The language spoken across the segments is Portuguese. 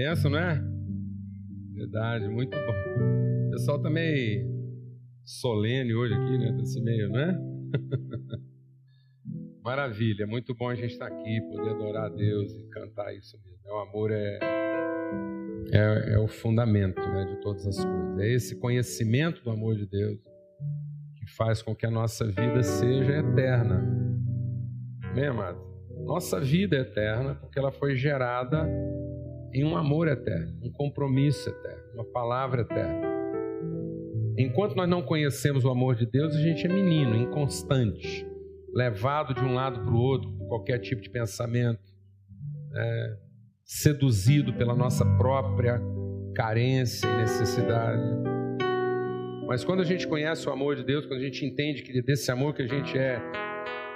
né? Não é? Verdade, muito bom. O pessoal tá meio solene hoje aqui, né? Tá meio, né? Maravilha, muito bom a gente estar tá aqui, poder adorar a Deus e cantar isso mesmo. O amor é, é, é o fundamento né, de todas as coisas. É esse conhecimento do amor de Deus que faz com que a nossa vida seja eterna. Amém, amado? Nossa vida é eterna porque ela foi gerada em um amor eterno, um compromisso eterno, uma palavra eterna. Enquanto nós não conhecemos o amor de Deus, a gente é menino, inconstante, levado de um lado para o outro por qualquer tipo de pensamento, é, seduzido pela nossa própria carência e necessidade. Mas quando a gente conhece o amor de Deus, quando a gente entende que desse amor que a gente é,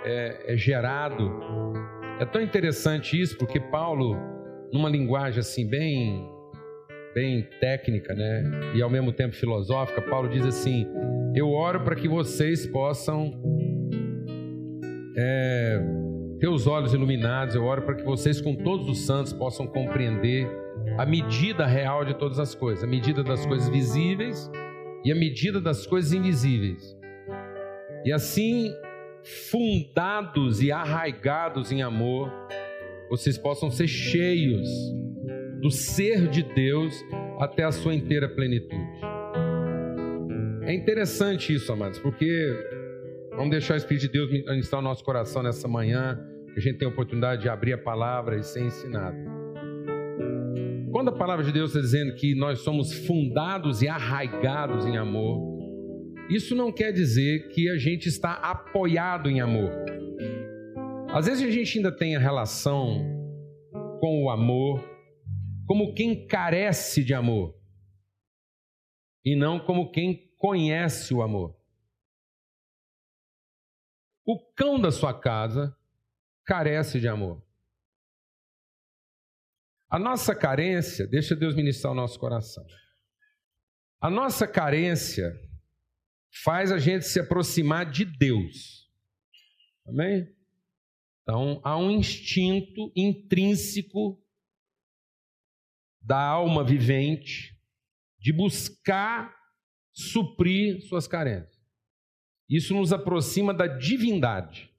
é, é gerado, é tão interessante isso, porque Paulo, numa linguagem assim bem bem técnica, né, e ao mesmo tempo filosófica, Paulo diz assim: Eu oro para que vocês possam é, ter os olhos iluminados. Eu oro para que vocês, com todos os santos, possam compreender a medida real de todas as coisas, a medida das coisas visíveis e a medida das coisas invisíveis. E assim fundados e arraigados em amor, vocês possam ser cheios do ser de Deus até a sua inteira plenitude. É interessante isso, amados, porque vamos deixar o Espírito de Deus ministrar o nosso coração nessa manhã, que a gente tem a oportunidade de abrir a palavra e ser ensinado. Quando a palavra de Deus está dizendo que nós somos fundados e arraigados em amor, isso não quer dizer que a gente está apoiado em amor. Às vezes a gente ainda tem a relação com o amor como quem carece de amor e não como quem conhece o amor. O cão da sua casa carece de amor. A nossa carência, deixa Deus ministrar o nosso coração. A nossa carência faz a gente se aproximar de Deus. Amém? Então, há um instinto intrínseco da alma vivente de buscar suprir suas carências. Isso nos aproxima da divindade.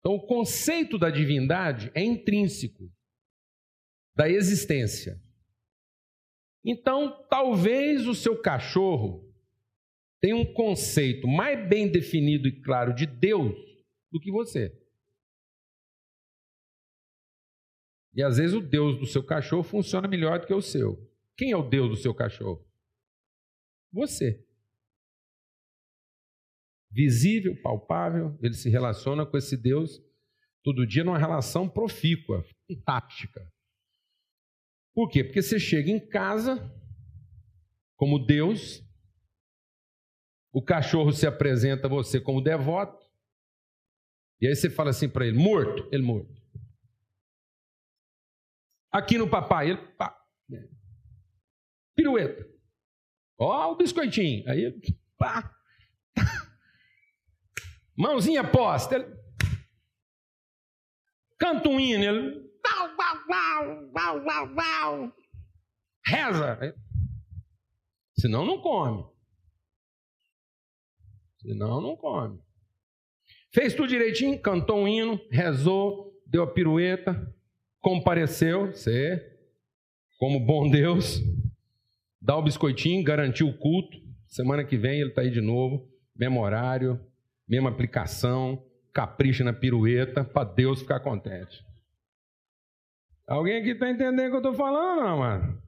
Então, o conceito da divindade é intrínseco da existência. Então, talvez o seu cachorro tem um conceito mais bem definido e claro de Deus do que você. E às vezes o Deus do seu cachorro funciona melhor do que o seu. Quem é o Deus do seu cachorro? Você. Visível, palpável, ele se relaciona com esse Deus todo dia numa relação profícua, tática. Por quê? Porque você chega em casa como Deus, o cachorro se apresenta a você como devoto. E aí você fala assim para ele: morto, ele morto. Aqui no papai, ele pá, pirueta. Ó, o biscoitinho. Aí, pá. Mãozinha posta. Ele... Canta um hino. Ele... Reza. Senão não come. Senão não come. Fez tudo direitinho, cantou um hino, rezou, deu a pirueta, compareceu, você, como bom Deus, dá o biscoitinho, garantiu o culto. Semana que vem ele está aí de novo, mesmo horário, mesma aplicação, capricha na pirueta, para Deus ficar contente. Alguém aqui está entendendo o que eu estou falando, não, mano?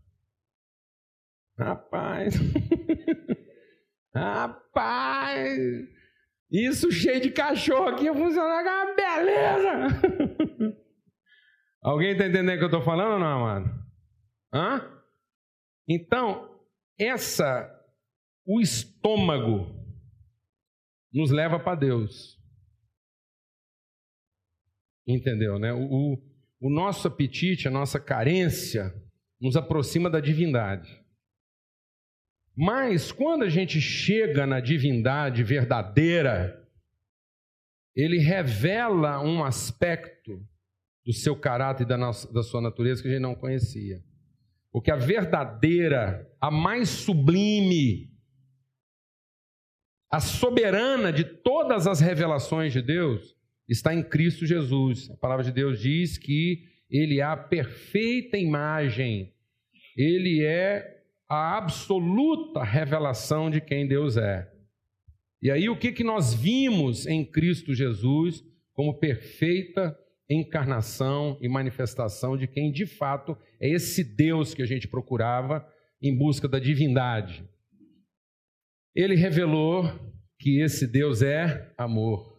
Rapaz. Rapaz, isso cheio de cachorro aqui funciona com uma beleza. Alguém está entendendo o que eu estou falando ou não, mano? Hã? Então, essa, o estômago, nos leva para Deus. Entendeu, né? O, o nosso apetite, a nossa carência, nos aproxima da divindade. Mas quando a gente chega na divindade verdadeira, ele revela um aspecto do seu caráter e da, nossa, da sua natureza que a gente não conhecia. Porque a verdadeira, a mais sublime, a soberana de todas as revelações de Deus está em Cristo Jesus. A palavra de Deus diz que ele é a perfeita imagem, ele é a absoluta revelação de quem Deus é. E aí, o que, que nós vimos em Cristo Jesus como perfeita encarnação e manifestação de quem de fato é esse Deus que a gente procurava em busca da divindade. Ele revelou que esse Deus é amor.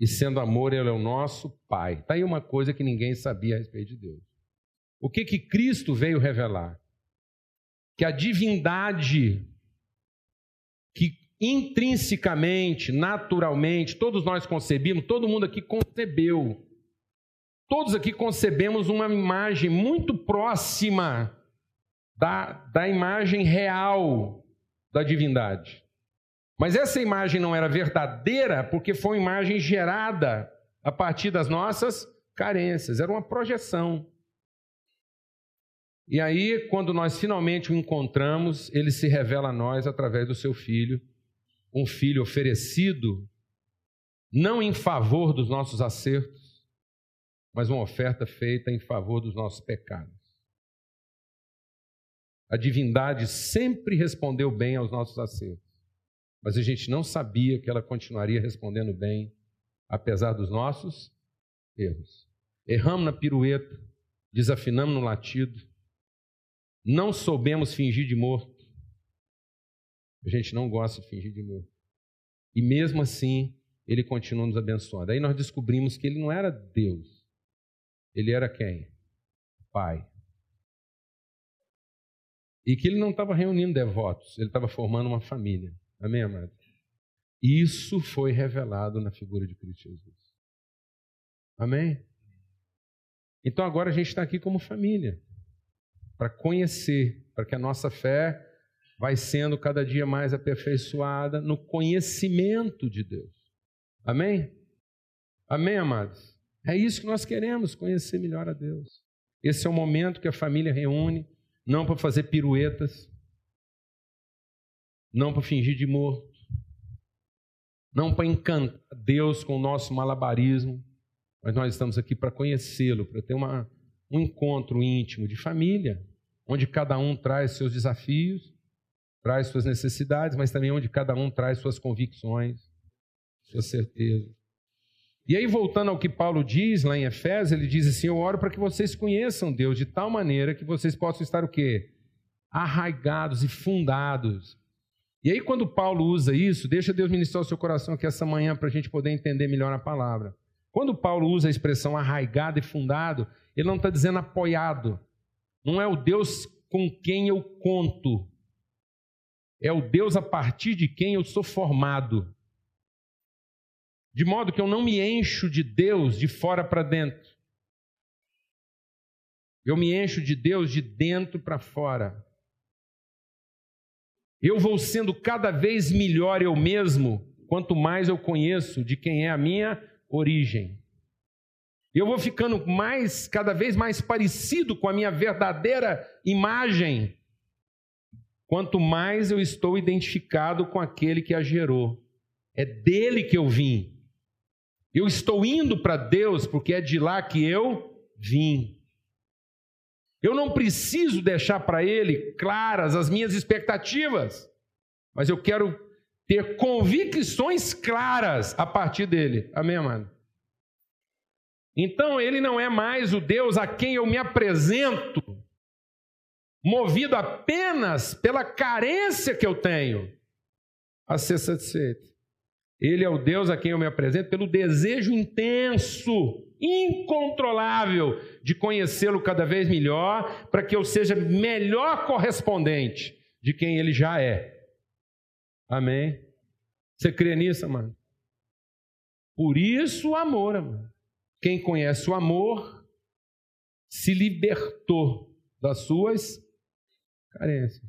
E sendo amor, ele é o nosso Pai. Está aí uma coisa que ninguém sabia a respeito de Deus. O que que Cristo veio revelar? Que a divindade que intrinsecamente, naturalmente, todos nós concebimos, todo mundo aqui concebeu. Todos aqui concebemos uma imagem muito próxima da, da imagem real da divindade. Mas essa imagem não era verdadeira porque foi uma imagem gerada a partir das nossas carências, era uma projeção. E aí, quando nós finalmente o encontramos, ele se revela a nós através do seu filho, um filho oferecido não em favor dos nossos acertos, mas uma oferta feita em favor dos nossos pecados. A divindade sempre respondeu bem aos nossos acertos, mas a gente não sabia que ela continuaria respondendo bem, apesar dos nossos erros. Erramos na pirueta, desafinamos no latido, não soubemos fingir de morto, a gente não gosta de fingir de morto. E mesmo assim, ele continua nos abençoando. Aí nós descobrimos que ele não era Deus. Ele era quem? Pai. E que ele não estava reunindo devotos, ele estava formando uma família. Amém, amado? Isso foi revelado na figura de Cristo Jesus. Amém? Então agora a gente está aqui como família, para conhecer, para que a nossa fé vai sendo cada dia mais aperfeiçoada no conhecimento de Deus. Amém? Amém, amados? É isso que nós queremos, conhecer melhor a Deus. Esse é o momento que a família reúne, não para fazer piruetas, não para fingir de morto, não para encantar Deus com o nosso malabarismo, mas nós estamos aqui para conhecê-lo, para ter uma, um encontro íntimo de família, onde cada um traz seus desafios traz suas necessidades, mas também onde cada um traz suas convicções, suas certezas. E aí, voltando ao que Paulo diz lá em Efésios, ele diz assim: Eu oro para que vocês conheçam Deus de tal maneira que vocês possam estar o quê? Arraigados e fundados. E aí, quando Paulo usa isso, deixa Deus ministrar o seu coração aqui essa manhã para a gente poder entender melhor a palavra. Quando Paulo usa a expressão arraigado e fundado, ele não está dizendo apoiado. Não é o Deus com quem eu conto, é o Deus a partir de quem eu sou formado. De modo que eu não me encho de Deus de fora para dentro. Eu me encho de Deus de dentro para fora. Eu vou sendo cada vez melhor eu mesmo, quanto mais eu conheço de quem é a minha origem. Eu vou ficando mais, cada vez mais parecido com a minha verdadeira imagem quanto mais eu estou identificado com aquele que a gerou. É dele que eu vim. Eu estou indo para Deus porque é de lá que eu vim. Eu não preciso deixar para Ele claras as minhas expectativas, mas eu quero ter convicções claras a partir dele. Amém, amado? Então, Ele não é mais o Deus a quem eu me apresento movido apenas pela carência que eu tenho a ser satisfeito. Ele é o Deus a quem eu me apresento pelo desejo intenso, incontrolável de conhecê-lo cada vez melhor, para que eu seja melhor correspondente de quem ele já é. Amém? Você crê nisso, amado? Por isso o amor, amado. Quem conhece o amor se libertou das suas carências.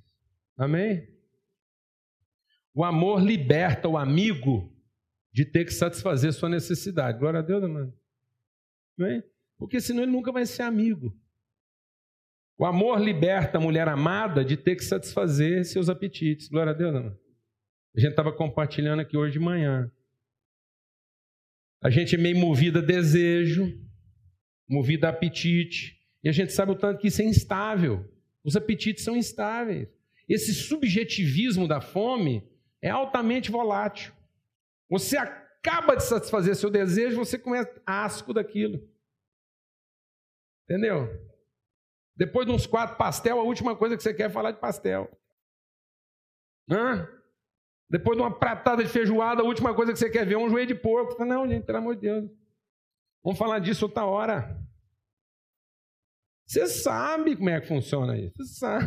Amém? O amor liberta o amigo de ter que satisfazer sua necessidade. Glória a Deus, amado. Amém? Porque senão ele nunca vai ser amigo. O amor liberta a mulher amada de ter que satisfazer seus apetites. Glória a Deus, não. A gente estava compartilhando aqui hoje de manhã. A gente é meio movido a desejo, movido a apetite. E a gente sabe o tanto que isso é instável. Os apetites são instáveis. Esse subjetivismo da fome é altamente volátil. Você acaba de satisfazer seu desejo, você começa asco daquilo. Entendeu? Depois de uns quatro pastel, a última coisa que você quer é falar de pastel. Hã? Depois de uma pratada de feijoada, a última coisa que você quer ver é um joelho de porco. Não, gente, pelo amor de Deus. Vamos falar disso outra hora. Você sabe como é que funciona isso. Você sabe.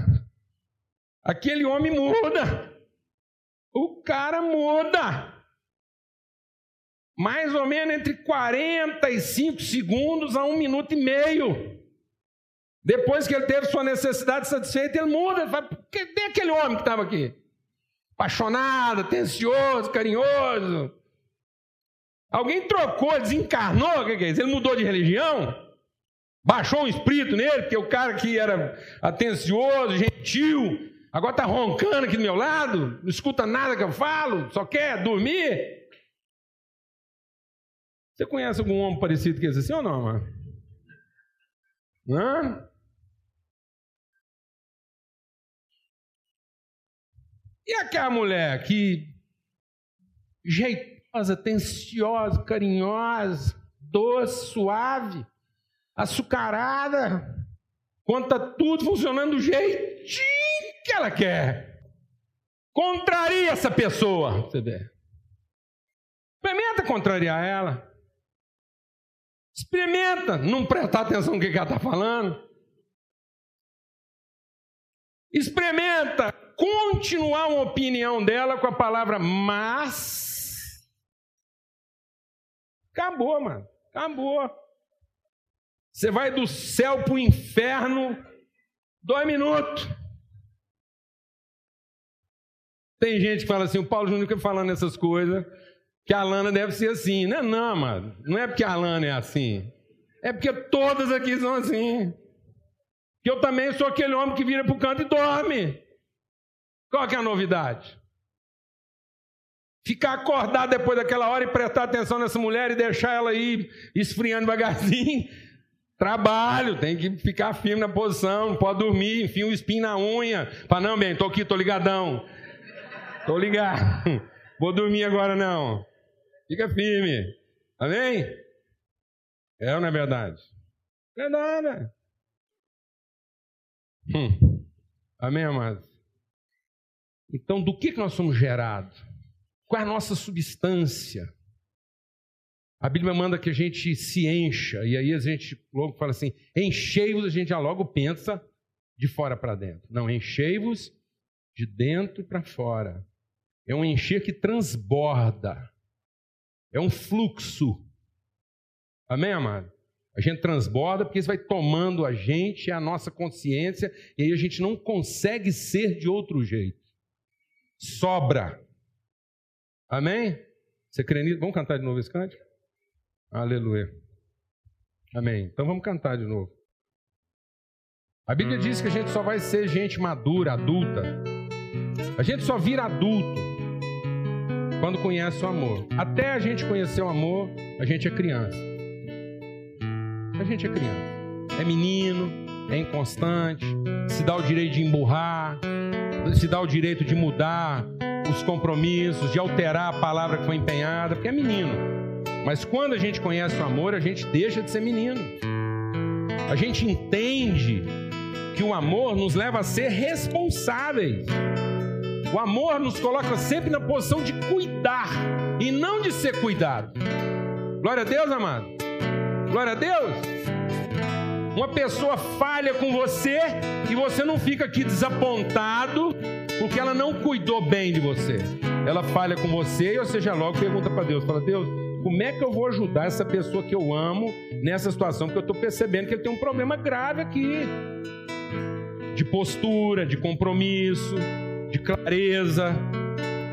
Aquele homem muda. O cara muda. Mais ou menos entre 45 segundos a um minuto e meio. Depois que ele teve sua necessidade satisfeita, ele muda. Ele fala, cadê aquele homem que estava aqui? Apaixonado, atencioso, carinhoso. Alguém trocou, desencarnou? O que é isso? Ele mudou de religião? Baixou um espírito nele, porque o cara que era atencioso, gentil, agora está roncando aqui do meu lado, não escuta nada que eu falo, só quer dormir. Você conhece algum homem parecido com esse assim ou não, mano? Hã? E aquela mulher que jeitosa, atenciosa, carinhosa, doce, suave, açucarada, conta tudo funcionando do jeitinho que ela quer. Contraria essa pessoa, você vê. Experimenta contrariar ela. Experimenta não prestar atenção no que ela está falando. Experimenta continuar uma opinião dela com a palavra mas. Acabou, mano. Acabou. Você vai do céu para o inferno, dois minutos. Tem gente que fala assim, o Paulo Júnior fica falando essas coisas, que a Lana deve ser assim. Não, não, mano. Não é porque a Lana é assim. É porque todas aqui são assim. Que eu também sou aquele homem que vira para o canto e dorme. Qual que é a novidade? Ficar acordado depois daquela hora e prestar atenção nessa mulher e deixar ela ir esfriando devagarzinho. Trabalho, tem que ficar firme na posição, não pode dormir, enfia um espinho na unha. Fala, não, bem, tô aqui, tô ligadão. Tô ligado. Vou dormir agora não. Fica firme. Amém? É ou não é verdade? Verdade. Hum. Amém, amados? Então, do que, que nós somos gerados? Qual é a nossa substância? A Bíblia manda que a gente se encha, e aí a gente logo fala assim: enchei-vos, a gente já logo pensa de fora para dentro. Não, enchei-vos de dentro para fora. É um encher que transborda, é um fluxo. Amém, amado? A gente transborda porque isso vai tomando a gente, a nossa consciência, e aí a gente não consegue ser de outro jeito sobra. Amém? Você crê nisso? Vamos cantar de novo esse cântico? Aleluia. Amém. Então vamos cantar de novo. A Bíblia diz que a gente só vai ser gente madura, adulta. A gente só vira adulto quando conhece o amor. Até a gente conhecer o amor, a gente é criança. A gente é criança. É menino, é inconstante, se dá o direito de emburrar, se dá o direito de mudar os compromissos, de alterar a palavra que foi empenhada, porque é menino. Mas quando a gente conhece o amor, a gente deixa de ser menino. A gente entende que o amor nos leva a ser responsáveis. O amor nos coloca sempre na posição de cuidar e não de ser cuidado. Glória a Deus, amado. Glória a Deus. Uma pessoa falha com você e você não fica aqui desapontado porque ela não cuidou bem de você. Ela falha com você e você já logo pergunta para Deus, fala: "Deus, como é que eu vou ajudar essa pessoa que eu amo nessa situação porque eu estou percebendo que ele tem um problema grave aqui de postura, de compromisso, de clareza.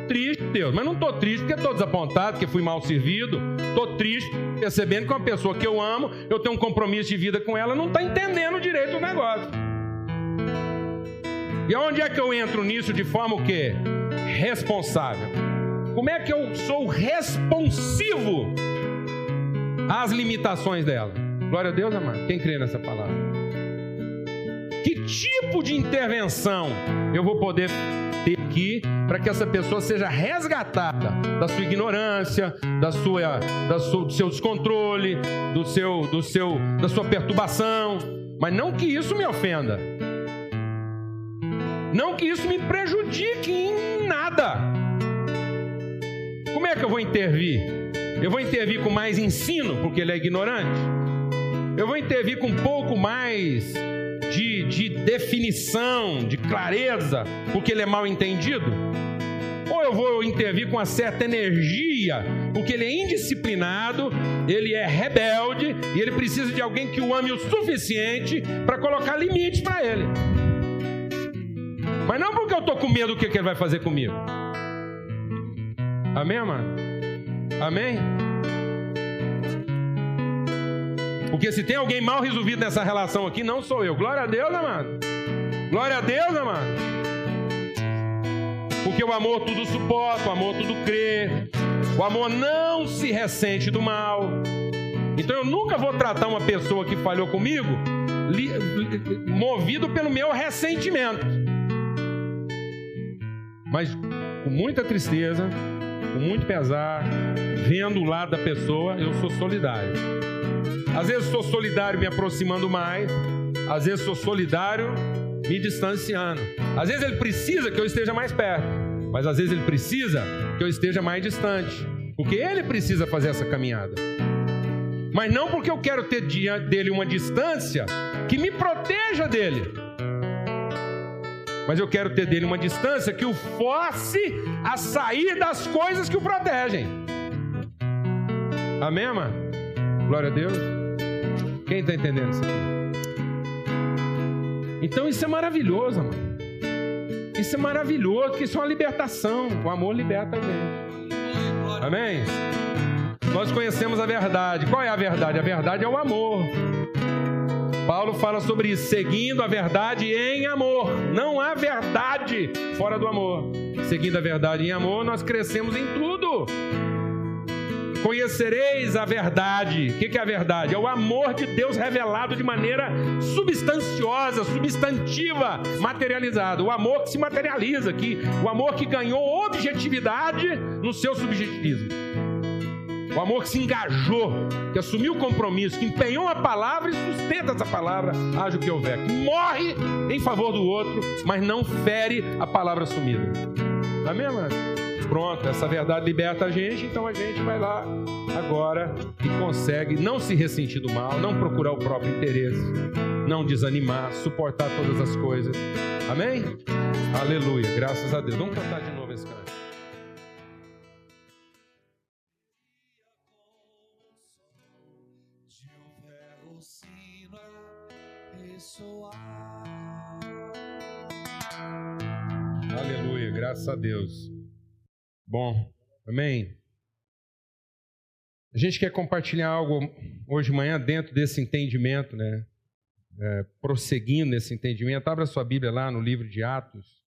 triste, Deus, mas não estou triste porque estou desapontado, porque fui mal servido. Estou triste percebendo que uma pessoa que eu amo, eu tenho um compromisso de vida com ela, não está entendendo direito o negócio. E onde é que eu entro nisso de forma o quê? Responsável. Como é que eu sou responsivo às limitações dela? Glória a Deus, amado. Quem crê nessa palavra? Que tipo de intervenção eu vou poder ter aqui para que essa pessoa seja resgatada da sua ignorância, da sua, da sua, do seu descontrole, do seu, do seu, da sua perturbação, mas não que isso me ofenda, não que isso me prejudique em nada. Como é que eu vou intervir? Eu vou intervir com mais ensino, porque ele é ignorante? Eu vou intervir com um pouco mais de, de definição, de clareza, porque ele é mal entendido? Ou eu vou intervir com uma certa energia, porque ele é indisciplinado, ele é rebelde e ele precisa de alguém que o ame o suficiente para colocar limites para ele. Mas não porque eu estou com medo do que, que ele vai fazer comigo. Amém, mano? Amém? Porque se tem alguém mal resolvido nessa relação aqui, não sou eu. Glória a Deus, amado. Glória a Deus, amado. Porque o amor tudo suporta, o amor tudo crê. O amor não se ressente do mal. Então eu nunca vou tratar uma pessoa que falhou comigo movido pelo meu ressentimento. Mas com muita tristeza, com muito pesar, vendo o lado da pessoa, eu sou solidário. Às vezes sou solidário me aproximando mais, às vezes sou solidário me distanciando. Às vezes ele precisa que eu esteja mais perto, mas às vezes ele precisa que eu esteja mais distante, porque ele precisa fazer essa caminhada. Mas não porque eu quero ter diante dele uma distância que me proteja dele. Mas eu quero ter dele uma distância que o force a sair das coisas que o protegem. Amém, mano? Glória a Deus. Quem está entendendo isso aqui? Então isso é maravilhoso, mano. Isso é maravilhoso, porque isso é uma libertação. O amor liberta a gente. Amém? Nós conhecemos a verdade. Qual é a verdade? A verdade é o amor. Paulo fala sobre isso, seguindo a verdade em amor. Não há verdade fora do amor. Seguindo a verdade em amor, nós crescemos em tudo. Conhecereis a verdade. O que é a verdade? É o amor de Deus revelado de maneira substanciosa, substantiva, materializado. O amor que se materializa, que, o amor que ganhou objetividade no seu subjetivismo. O amor que se engajou, que assumiu o compromisso, que empenhou a palavra e sustenta essa palavra, haja o que houver. Que morre em favor do outro, mas não fere a palavra assumida. Amém, mano? Pronto, essa verdade liberta a gente, então a gente vai lá agora e consegue não se ressentir do mal, não procurar o próprio interesse, não desanimar, suportar todas as coisas. Amém? Aleluia, graças a Deus. Vamos cantar de novo esse canto. Aleluia, graças a Deus. Bom, amém? A gente quer compartilhar algo hoje de manhã dentro desse entendimento, né? É, prosseguindo nesse entendimento. Abra sua Bíblia lá no livro de Atos.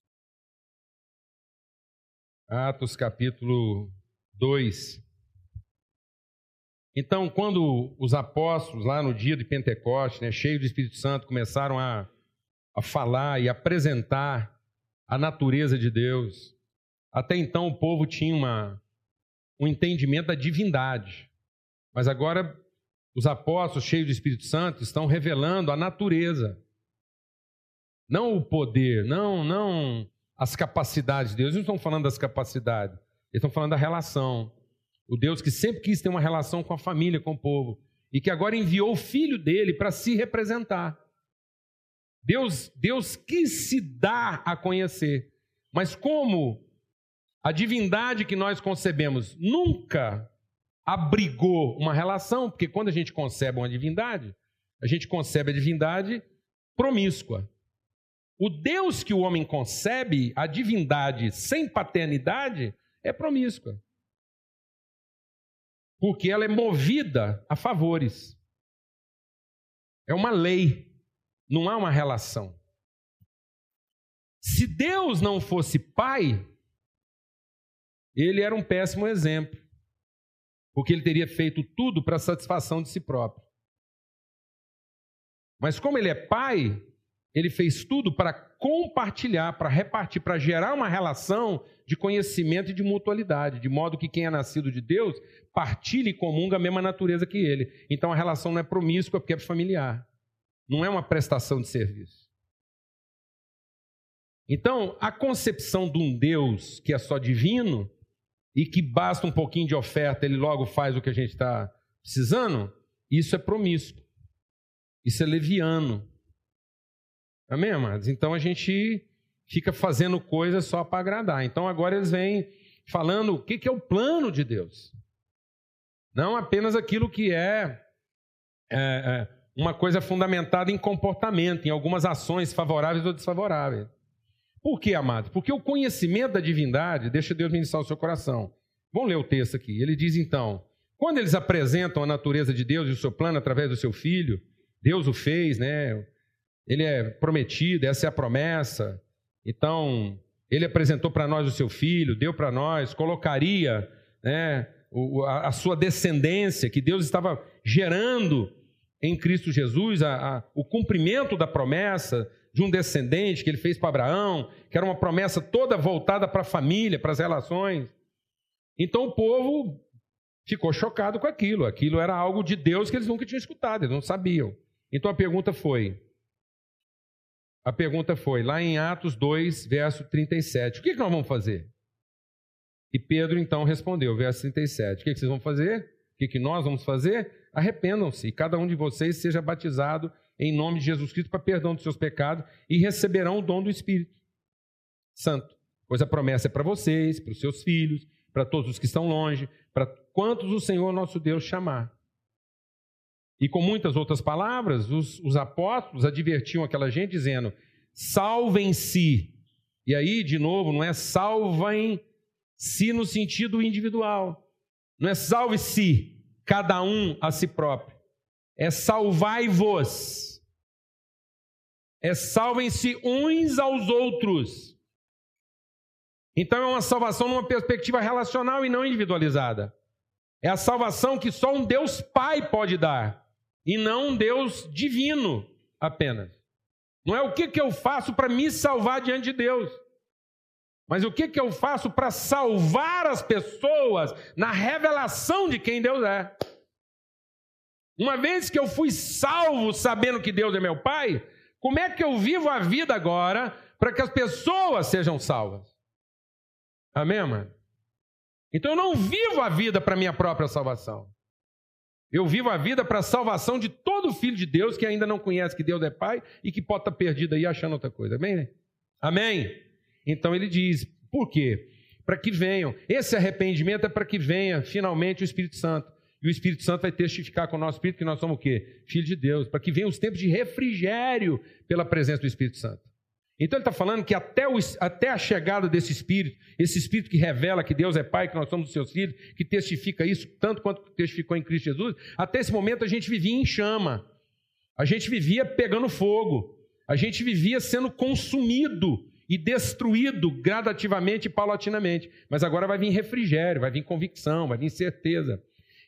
Atos capítulo 2. Então, quando os apóstolos, lá no dia de Pentecostes, né, cheios do Espírito Santo, começaram a, a falar e apresentar a natureza de Deus, até então o povo tinha uma, um entendimento da divindade, mas agora os apóstolos, cheios do Espírito Santo, estão revelando a natureza. Não o poder, não, não as capacidades de Deus. Eles não estão falando das capacidades, eles estão falando da relação. O Deus que sempre quis ter uma relação com a família, com o povo, e que agora enviou o filho dele para se representar. Deus, Deus quis se dar a conhecer, mas como a divindade que nós concebemos nunca abrigou uma relação, porque quando a gente concebe uma divindade, a gente concebe a divindade promíscua. O Deus que o homem concebe, a divindade sem paternidade, é promíscua. Porque ela é movida a favores. É uma lei, não há uma relação. Se Deus não fosse pai, ele era um péssimo exemplo, porque ele teria feito tudo para satisfação de si próprio. Mas como ele é pai, ele fez tudo para compartilhar, para repartir, para gerar uma relação de conhecimento e de mutualidade, de modo que quem é nascido de Deus partilhe e comunga a mesma natureza que ele. Então a relação não é promíscua porque é familiar. Não é uma prestação de serviço. Então, a concepção de um Deus que é só divino e que basta um pouquinho de oferta, ele logo faz o que a gente está precisando, isso é promíscuo. Isso é leviano. Amém, amados? Então a gente fica fazendo coisas só para agradar. Então agora eles vêm falando o que, que é o plano de Deus. Não apenas aquilo que é, é, é uma coisa fundamentada em comportamento, em algumas ações favoráveis ou desfavoráveis. Por quê, amados? Porque o conhecimento da divindade deixa Deus ministrar o seu coração. Vamos ler o texto aqui. Ele diz então: quando eles apresentam a natureza de Deus e o seu plano através do seu filho, Deus o fez, né? ele é prometido, essa é a promessa. Então, ele apresentou para nós o seu filho, deu para nós, colocaria né, a, sua descendência, que Deus estava gerando em Cristo Jesus, a, a, o cumprimento da promessa de um descendente que ele fez para Abraão, que era uma promessa toda voltada para a família, para as relações. Então o povo ficou chocado com aquilo. Aquilo era algo de Deus que eles nunca tinham escutado, eles não sabiam. Então a pergunta foi: a pergunta foi, lá em Atos 2, verso 37, o que, que nós vamos fazer? E Pedro então respondeu, verso 37, o que, que vocês vão fazer? O que, que nós vamos fazer? Arrependam-se e cada um de vocês seja batizado em nome de Jesus Cristo para perdão dos seus pecados e receberão o dom do Espírito Santo. Pois a promessa é para vocês, para os seus filhos, para todos os que estão longe, para quantos o Senhor nosso Deus chamar. E com muitas outras palavras, os, os apóstolos advertiam aquela gente dizendo: salvem-se. E aí, de novo, não é salvem-se no sentido individual. Não é salve-se, cada um a si próprio. É salvai-vos. É salvem-se uns aos outros. Então é uma salvação numa perspectiva relacional e não individualizada. É a salvação que só um Deus Pai pode dar e não um Deus divino apenas. Não é o que, que eu faço para me salvar diante de Deus, mas o que, que eu faço para salvar as pessoas na revelação de quem Deus é. Uma vez que eu fui salvo sabendo que Deus é meu Pai, como é que eu vivo a vida agora para que as pessoas sejam salvas? Amém, mano? Então eu não vivo a vida para minha própria salvação. Eu vivo a vida para a salvação de todo filho de Deus que ainda não conhece que Deus é Pai e que pode estar perdido aí achando outra coisa. Amém? Amém? Então ele diz: por quê? Para que venham. Esse arrependimento é para que venha finalmente o Espírito Santo. E o Espírito Santo vai testificar com o nosso espírito que nós somos o quê? Filho de Deus. Para que venham os tempos de refrigério pela presença do Espírito Santo. Então ele está falando que até, o, até a chegada desse Espírito, esse Espírito que revela que Deus é Pai, que nós somos os seus filhos, que testifica isso, tanto quanto testificou em Cristo Jesus, até esse momento a gente vivia em chama, a gente vivia pegando fogo, a gente vivia sendo consumido e destruído gradativamente e paulatinamente. Mas agora vai vir refrigério, vai vir convicção, vai vir certeza.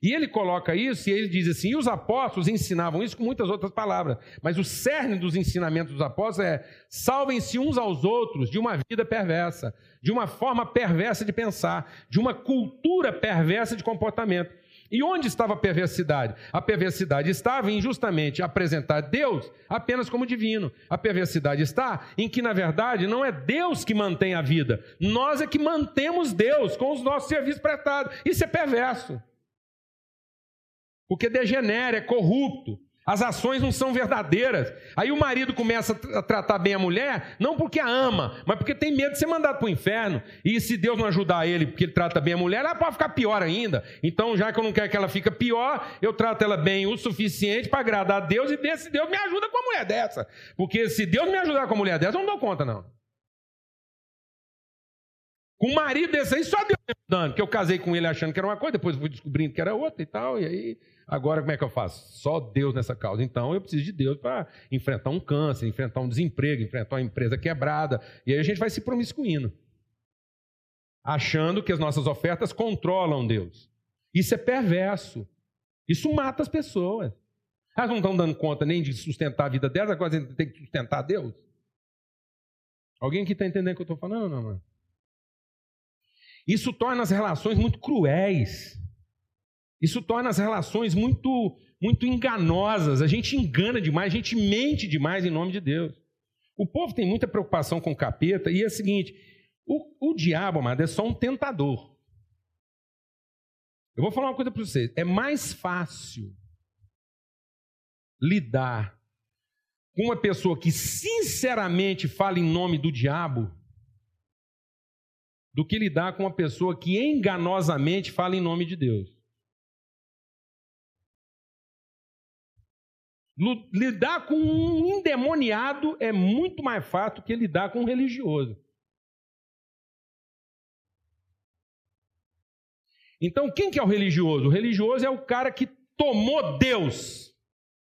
E ele coloca isso e ele diz assim: e os apóstolos ensinavam isso com muitas outras palavras, mas o cerne dos ensinamentos dos apóstolos é: salvem-se uns aos outros de uma vida perversa, de uma forma perversa de pensar, de uma cultura perversa de comportamento. E onde estava a perversidade? A perversidade estava em justamente apresentar Deus apenas como divino. A perversidade está em que, na verdade, não é Deus que mantém a vida, nós é que mantemos Deus com os nossos serviços prestados. Isso é perverso porque degenera, é corrupto. As ações não são verdadeiras. Aí o marido começa a tratar bem a mulher, não porque a ama, mas porque tem medo de ser mandado para o inferno. E se Deus não ajudar ele, porque ele trata bem a mulher, ela pode ficar pior ainda. Então, já que eu não quero que ela fique pior, eu trato ela bem o suficiente para agradar a Deus e ver se Deus me ajuda com a mulher dessa. Porque se Deus me ajudar com a mulher dessa, eu não dou conta, não. Com um marido desse aí, só Deus me dando, que eu casei com ele achando que era uma coisa, depois fui descobrindo que era outra e tal, e aí, agora como é que eu faço? Só Deus nessa causa. Então eu preciso de Deus para enfrentar um câncer, enfrentar um desemprego, enfrentar uma empresa quebrada, e aí a gente vai se promiscuindo, achando que as nossas ofertas controlam Deus. Isso é perverso. Isso mata as pessoas. Elas não estão dando conta nem de sustentar a vida delas, agora tem que sustentar Deus. Alguém aqui está entendendo o que eu estou falando, não, mano? Isso torna as relações muito cruéis. Isso torna as relações muito, muito enganosas. A gente engana demais, a gente mente demais em nome de Deus. O povo tem muita preocupação com o capeta e é o seguinte: o, o diabo, amado, é só um tentador. Eu vou falar uma coisa para vocês: é mais fácil lidar com uma pessoa que sinceramente fala em nome do diabo do que lidar com uma pessoa que enganosamente fala em nome de Deus. Lidar com um endemoniado é muito mais fácil que lidar com um religioso. Então, quem que é o religioso? O religioso é o cara que tomou Deus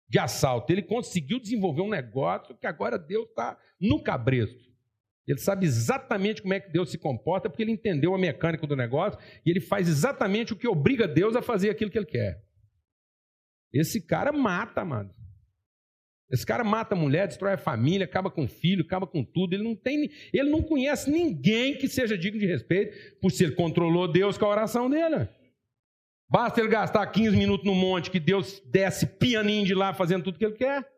de assalto. Ele conseguiu desenvolver um negócio que agora Deus está no cabresto. Ele sabe exatamente como é que Deus se comporta, porque ele entendeu a mecânica do negócio e ele faz exatamente o que obriga Deus a fazer aquilo que ele quer. Esse cara mata, amado. Esse cara mata a mulher, destrói a família, acaba com o filho, acaba com tudo. Ele não tem, ele não conhece ninguém que seja digno de respeito, por se ele controlou Deus com a oração dele. Basta ele gastar 15 minutos no monte que Deus desce pianinho de lá fazendo tudo que ele quer.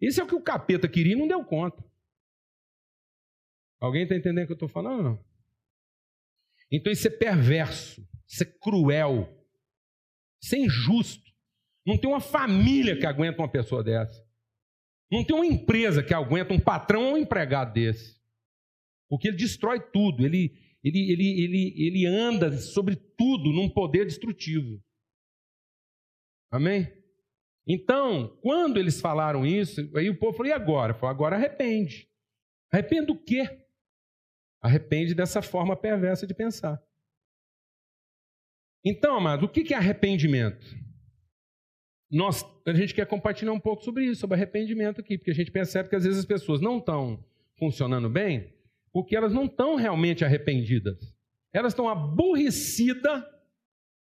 Isso é o que o capeta queria e não deu conta. Alguém está entendendo o que eu estou falando? Não? Então isso é perverso, isso é cruel, isso é injusto. Não tem uma família que aguenta uma pessoa dessa. Não tem uma empresa que aguenta um patrão ou um empregado desse. Porque ele destrói tudo, ele, ele, ele, ele, ele anda sobre tudo num poder destrutivo. Amém? Então, quando eles falaram isso, aí o povo falou: e agora? Falou: agora arrepende. Arrepende do quê? Arrepende dessa forma perversa de pensar. Então, amado, o que é arrependimento? Nós, a gente quer compartilhar um pouco sobre isso, sobre arrependimento aqui, porque a gente percebe que às vezes as pessoas não estão funcionando bem porque elas não estão realmente arrependidas. Elas estão aborrecidas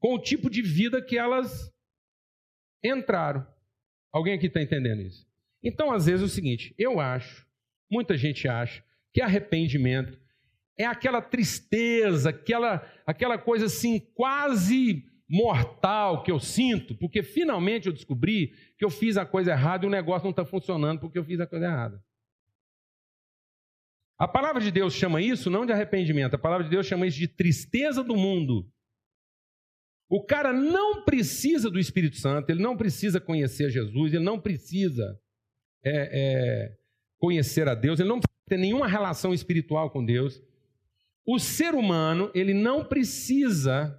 com o tipo de vida que elas entraram. Alguém aqui está entendendo isso? Então, às vezes, é o seguinte: eu acho, muita gente acha, que arrependimento é aquela tristeza, aquela, aquela coisa assim, quase mortal que eu sinto, porque finalmente eu descobri que eu fiz a coisa errada e o negócio não está funcionando porque eu fiz a coisa errada. A palavra de Deus chama isso não de arrependimento, a palavra de Deus chama isso de tristeza do mundo. O cara não precisa do Espírito Santo, ele não precisa conhecer Jesus, ele não precisa é, é, conhecer a Deus, ele não precisa ter nenhuma relação espiritual com Deus. O ser humano, ele não precisa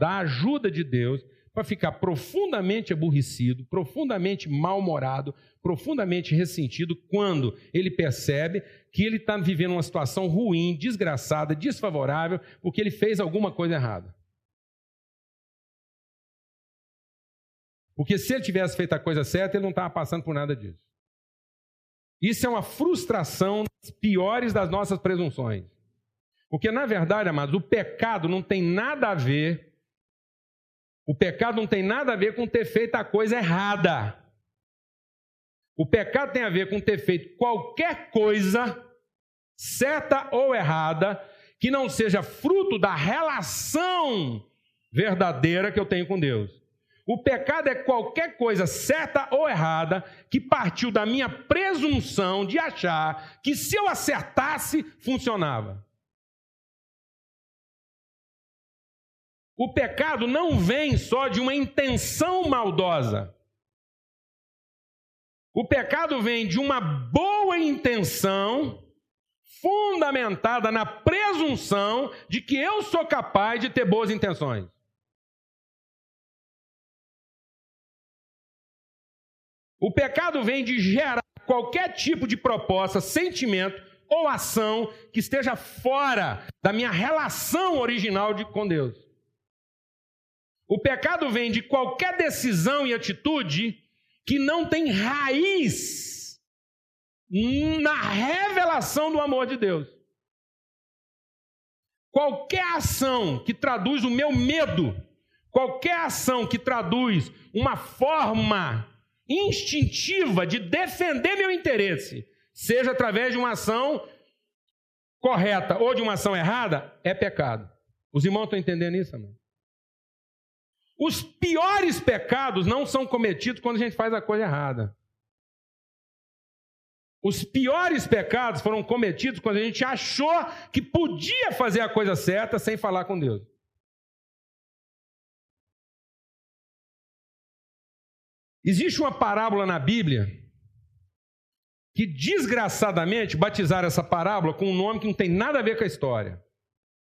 da ajuda de Deus para ficar profundamente aborrecido, profundamente mal-humorado, profundamente ressentido quando ele percebe que ele está vivendo uma situação ruim, desgraçada, desfavorável, porque ele fez alguma coisa errada. Porque se ele tivesse feito a coisa certa, ele não estava passando por nada disso. Isso é uma frustração das piores das nossas presunções. Porque, na verdade, amados, o pecado não tem nada a ver. O pecado não tem nada a ver com ter feito a coisa errada. O pecado tem a ver com ter feito qualquer coisa, certa ou errada, que não seja fruto da relação verdadeira que eu tenho com Deus. O pecado é qualquer coisa certa ou errada que partiu da minha presunção de achar que se eu acertasse, funcionava. O pecado não vem só de uma intenção maldosa. O pecado vem de uma boa intenção fundamentada na presunção de que eu sou capaz de ter boas intenções. O pecado vem de gerar qualquer tipo de proposta, sentimento, ou ação que esteja fora da minha relação original de, com Deus. O pecado vem de qualquer decisão e atitude que não tem raiz na revelação do amor de Deus. Qualquer ação que traduz o meu medo, qualquer ação que traduz uma forma instintiva de defender meu interesse, seja através de uma ação correta ou de uma ação errada, é pecado. Os irmãos estão entendendo isso, amor? Os piores pecados não são cometidos quando a gente faz a coisa errada. Os piores pecados foram cometidos quando a gente achou que podia fazer a coisa certa sem falar com Deus. Existe uma parábola na Bíblia que desgraçadamente batizaram essa parábola com um nome que não tem nada a ver com a história.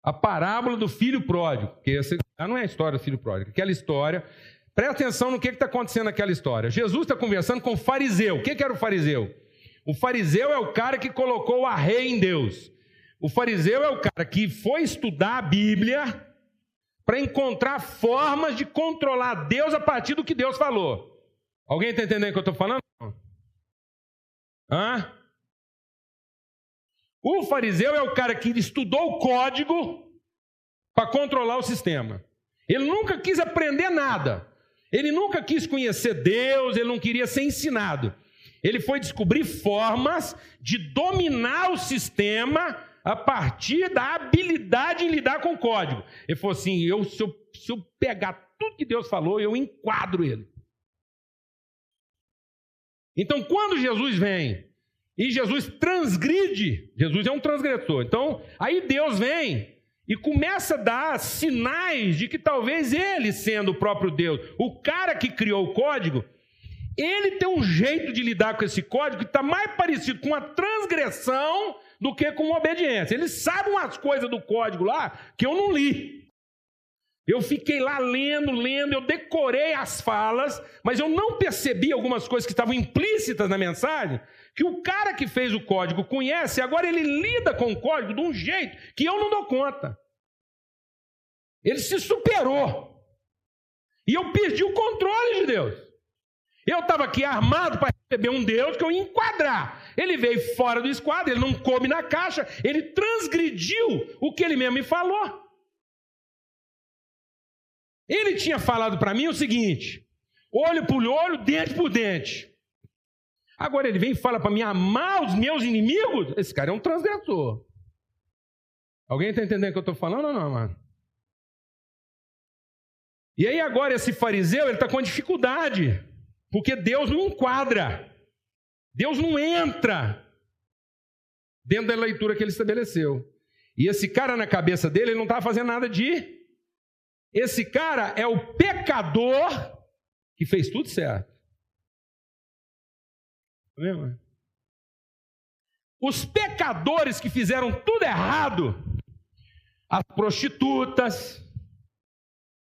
A parábola do filho pródigo, que essa não é a história do filho pródigo, aquela história. Presta atenção no que está acontecendo naquela história. Jesus está conversando com o fariseu. O que, que era o fariseu? O fariseu é o cara que colocou a rei em Deus. O fariseu é o cara que foi estudar a Bíblia para encontrar formas de controlar Deus a partir do que Deus falou. Alguém está entendendo o que eu estou falando? Hã? O fariseu é o cara que estudou o código para controlar o sistema. Ele nunca quis aprender nada. Ele nunca quis conhecer Deus, ele não queria ser ensinado. Ele foi descobrir formas de dominar o sistema a partir da habilidade em lidar com o código. Ele falou assim: eu, se, eu, se eu pegar tudo que Deus falou, eu enquadro ele. Então, quando Jesus vem e Jesus transgride, Jesus é um transgressor. Então, aí Deus vem e começa a dar sinais de que talvez ele, sendo o próprio Deus, o cara que criou o código, ele tem um jeito de lidar com esse código que está mais parecido com uma transgressão do que com obediência. Ele sabe umas coisas do código lá que eu não li. Eu fiquei lá lendo, lendo, eu decorei as falas, mas eu não percebi algumas coisas que estavam implícitas na mensagem, que o cara que fez o código conhece, agora ele lida com o código de um jeito que eu não dou conta. Ele se superou. E eu perdi o controle de Deus. Eu estava aqui armado para receber um Deus que eu ia enquadrar. Ele veio fora do esquadro, ele não come na caixa, ele transgrediu o que ele mesmo me falou. Ele tinha falado para mim o seguinte: olho por olho, dente por dente. Agora ele vem e fala para mim amar os meus inimigos. Esse cara é um transgressor. Alguém está entendendo o que eu estou falando ou não, mano? E aí agora esse fariseu ele está com dificuldade. Porque Deus não enquadra, Deus não entra dentro da leitura que ele estabeleceu. E esse cara na cabeça dele, ele não estava fazendo nada de. Esse cara é o pecador que fez tudo certo. Os pecadores que fizeram tudo errado, as prostitutas,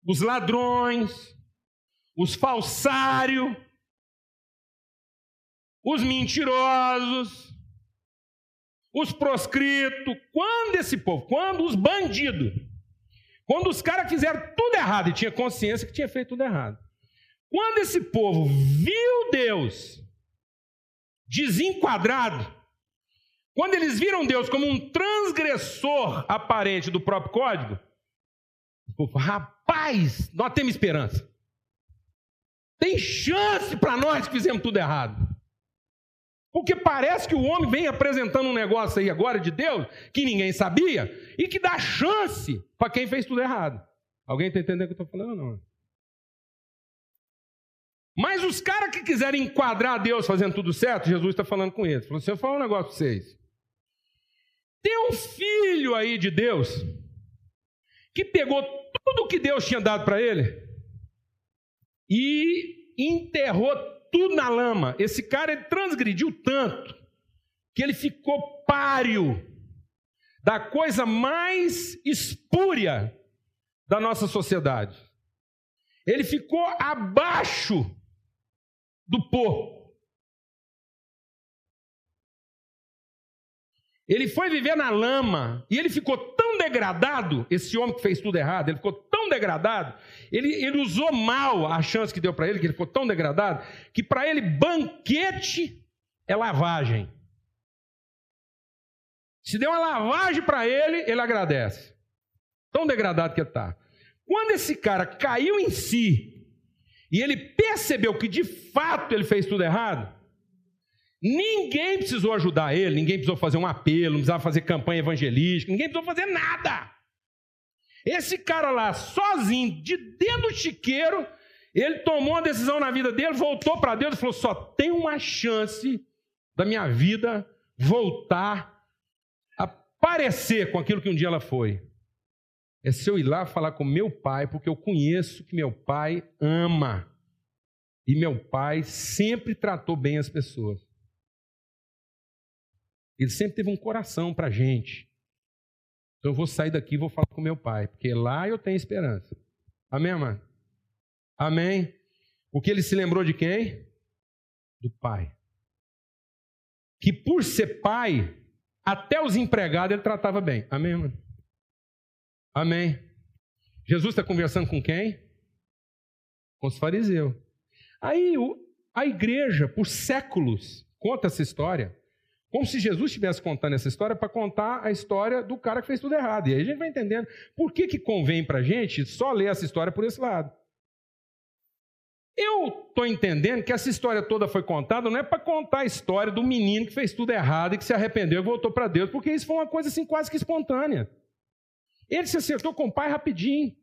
os ladrões, os falsários, os mentirosos, os proscritos. Quando esse povo, quando os bandidos, quando os caras fizeram tudo errado e tinha consciência que tinha feito tudo errado. Quando esse povo viu Deus desenquadrado, quando eles viram Deus como um transgressor aparente do próprio código, rapaz, nós temos esperança. Tem chance para nós que fizemos tudo errado. Porque parece que o homem vem apresentando um negócio aí agora de Deus que ninguém sabia e que dá chance para quem fez tudo errado. Alguém está entendendo o que eu estou falando não? Mas os caras que quiserem enquadrar Deus fazendo tudo certo, Jesus está falando com eles. Falou assim: eu falo um negócio para vocês. Tem um filho aí de Deus que pegou tudo que Deus tinha dado para ele e enterrou tudo na lama. Esse cara ele transgrediu tanto que ele ficou páreo da coisa mais espúria da nossa sociedade. Ele ficou abaixo do porco. Ele foi viver na lama e ele ficou tão degradado, esse homem que fez tudo errado, ele ficou tão degradado, ele, ele usou mal a chance que deu para ele, que ele ficou tão degradado, que para ele banquete é lavagem. Se der uma lavagem para ele, ele agradece. Tão degradado que está. Quando esse cara caiu em si e ele percebeu que de fato ele fez tudo errado, Ninguém precisou ajudar ele, ninguém precisou fazer um apelo, não precisava fazer campanha evangelística, ninguém precisou fazer nada. Esse cara lá, sozinho, de dentro do chiqueiro, ele tomou uma decisão na vida dele, voltou para Deus e falou: só tem uma chance da minha vida voltar a parecer com aquilo que um dia ela foi. É se eu ir lá falar com meu pai, porque eu conheço que meu pai ama. E meu pai sempre tratou bem as pessoas. Ele sempre teve um coração para a gente. Então eu vou sair daqui e vou falar com meu pai, porque lá eu tenho esperança. Amém, mano? Amém? O que ele se lembrou de quem? Do pai. Que por ser pai, até os empregados ele tratava bem. Amém, mano? Amém. Jesus está conversando com quem? Com os fariseus. Aí a igreja, por séculos, conta essa história. Como se Jesus estivesse contando essa história para contar a história do cara que fez tudo errado. E aí a gente vai entendendo por que, que convém para a gente só ler essa história por esse lado. Eu estou entendendo que essa história toda foi contada não é para contar a história do menino que fez tudo errado e que se arrependeu e voltou para Deus, porque isso foi uma coisa assim quase que espontânea. Ele se acertou com o pai rapidinho.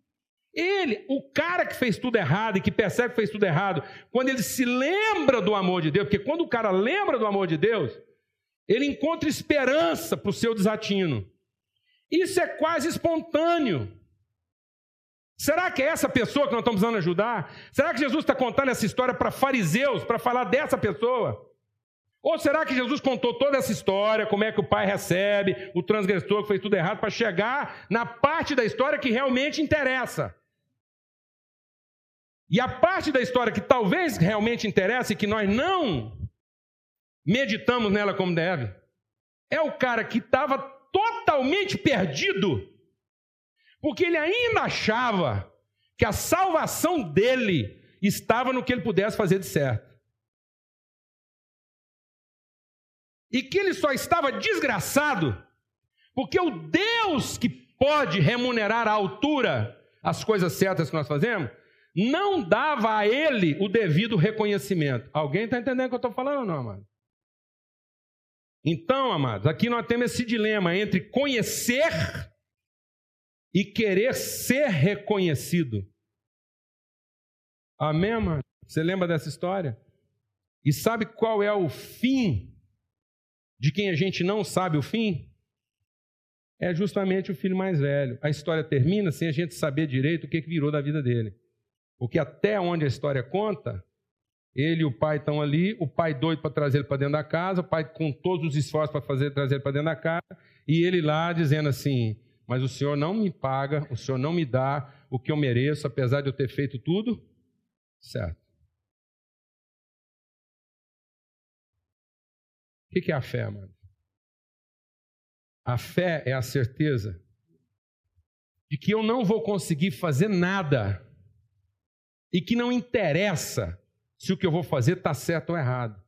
Ele, o cara que fez tudo errado e que percebe que fez tudo errado, quando ele se lembra do amor de Deus, porque quando o cara lembra do amor de Deus, ele encontra esperança para o seu desatino. Isso é quase espontâneo. Será que é essa pessoa que nós estamos precisando ajudar? Será que Jesus está contando essa história para fariseus, para falar dessa pessoa? Ou será que Jesus contou toda essa história, como é que o pai recebe o transgressor que fez tudo errado, para chegar na parte da história que realmente interessa? E a parte da história que talvez realmente interessa e que nós não meditamos nela como deve. É o cara que estava totalmente perdido, porque ele ainda achava que a salvação dele estava no que ele pudesse fazer de certo. E que ele só estava desgraçado porque o Deus que pode remunerar à altura as coisas certas que nós fazemos, não dava a ele o devido reconhecimento. Alguém está entendendo o que eu estou falando não, amado? Então, amados, aqui nós temos esse dilema entre conhecer e querer ser reconhecido. Amém, amado? Você lembra dessa história? E sabe qual é o fim de quem a gente não sabe o fim? É justamente o filho mais velho. A história termina sem a gente saber direito o que virou da vida dele. Porque até onde a história conta, ele e o pai estão ali, o pai doido para trazer ele para dentro da casa, o pai com todos os esforços para fazer trazer ele para dentro da casa, e ele lá dizendo assim: Mas o senhor não me paga, o senhor não me dá o que eu mereço, apesar de eu ter feito tudo certo. O que é a fé, mano? A fé é a certeza de que eu não vou conseguir fazer nada e que não interessa se o que eu vou fazer está certo ou errado.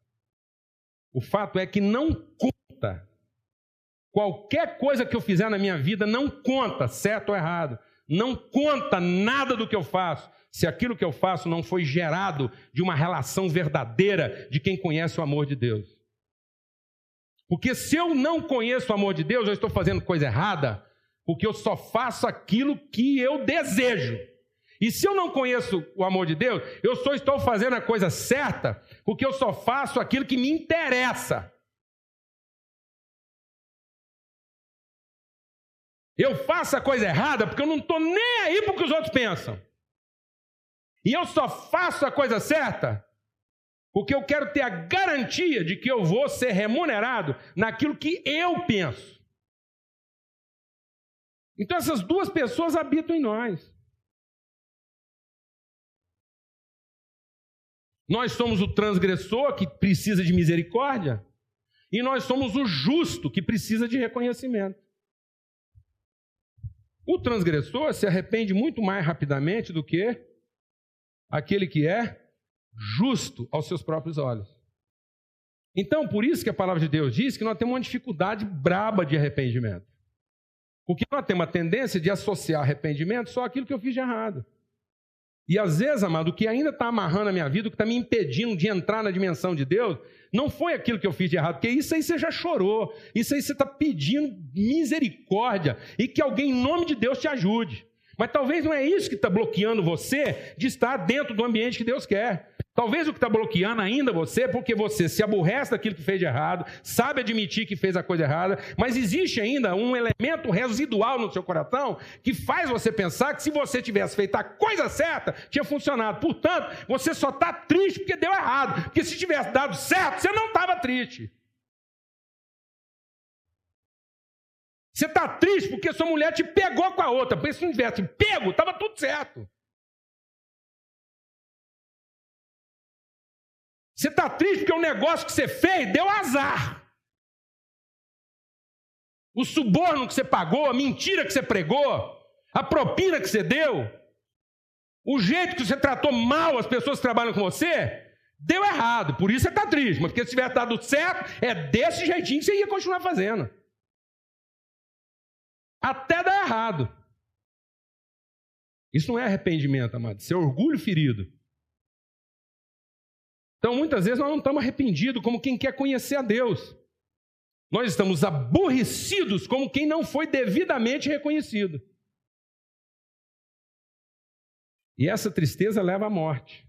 O fato é que não conta. Qualquer coisa que eu fizer na minha vida não conta, certo ou errado. Não conta nada do que eu faço, se aquilo que eu faço não foi gerado de uma relação verdadeira de quem conhece o amor de Deus. Porque se eu não conheço o amor de Deus, eu estou fazendo coisa errada, porque eu só faço aquilo que eu desejo. E se eu não conheço o amor de Deus, eu só estou fazendo a coisa certa porque eu só faço aquilo que me interessa. Eu faço a coisa errada porque eu não estou nem aí para o que os outros pensam. E eu só faço a coisa certa porque eu quero ter a garantia de que eu vou ser remunerado naquilo que eu penso. Então essas duas pessoas habitam em nós. Nós somos o transgressor que precisa de misericórdia. E nós somos o justo que precisa de reconhecimento. O transgressor se arrepende muito mais rapidamente do que aquele que é justo aos seus próprios olhos. Então, por isso que a palavra de Deus diz que nós temos uma dificuldade braba de arrependimento. Porque nós temos a tendência de associar arrependimento só aquilo que eu fiz de errado. E às vezes, amado, o que ainda está amarrando a minha vida, o que está me impedindo de entrar na dimensão de Deus, não foi aquilo que eu fiz de errado, porque isso aí você já chorou, isso aí você está pedindo misericórdia e que alguém, em nome de Deus, te ajude. Mas talvez não é isso que está bloqueando você de estar dentro do ambiente que Deus quer. Talvez o que está bloqueando ainda você é porque você se aborrece daquilo que fez de errado, sabe admitir que fez a coisa errada, mas existe ainda um elemento residual no seu coração que faz você pensar que se você tivesse feito a coisa certa, tinha funcionado. Portanto, você só está triste porque deu errado. Porque se tivesse dado certo, você não estava triste. Você está triste porque sua mulher te pegou com a outra. Porque se não tivesse pego, estava tudo certo. Você está triste porque o negócio que você fez deu azar. O suborno que você pagou, a mentira que você pregou, a propina que você deu, o jeito que você tratou mal as pessoas que trabalham com você, deu errado. Por isso você está triste. Mas porque se tivesse dado certo, é desse jeitinho que você ia continuar fazendo. Até dar errado. Isso não é arrependimento, amado. Isso é orgulho ferido. Então, muitas vezes, nós não estamos arrependidos como quem quer conhecer a Deus. Nós estamos aborrecidos como quem não foi devidamente reconhecido. E essa tristeza leva à morte.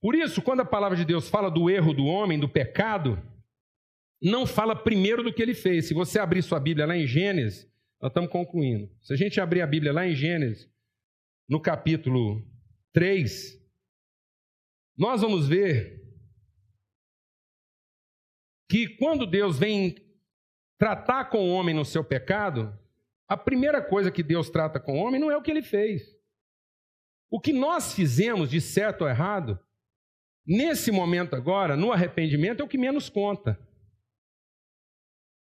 Por isso, quando a palavra de Deus fala do erro do homem, do pecado, não fala primeiro do que ele fez. Se você abrir sua Bíblia lá em Gênesis, nós estamos concluindo. Se a gente abrir a Bíblia lá em Gênesis, no capítulo 3, nós vamos ver que quando Deus vem tratar com o homem no seu pecado, a primeira coisa que Deus trata com o homem não é o que ele fez. O que nós fizemos de certo ou errado, nesse momento agora, no arrependimento, é o que menos conta.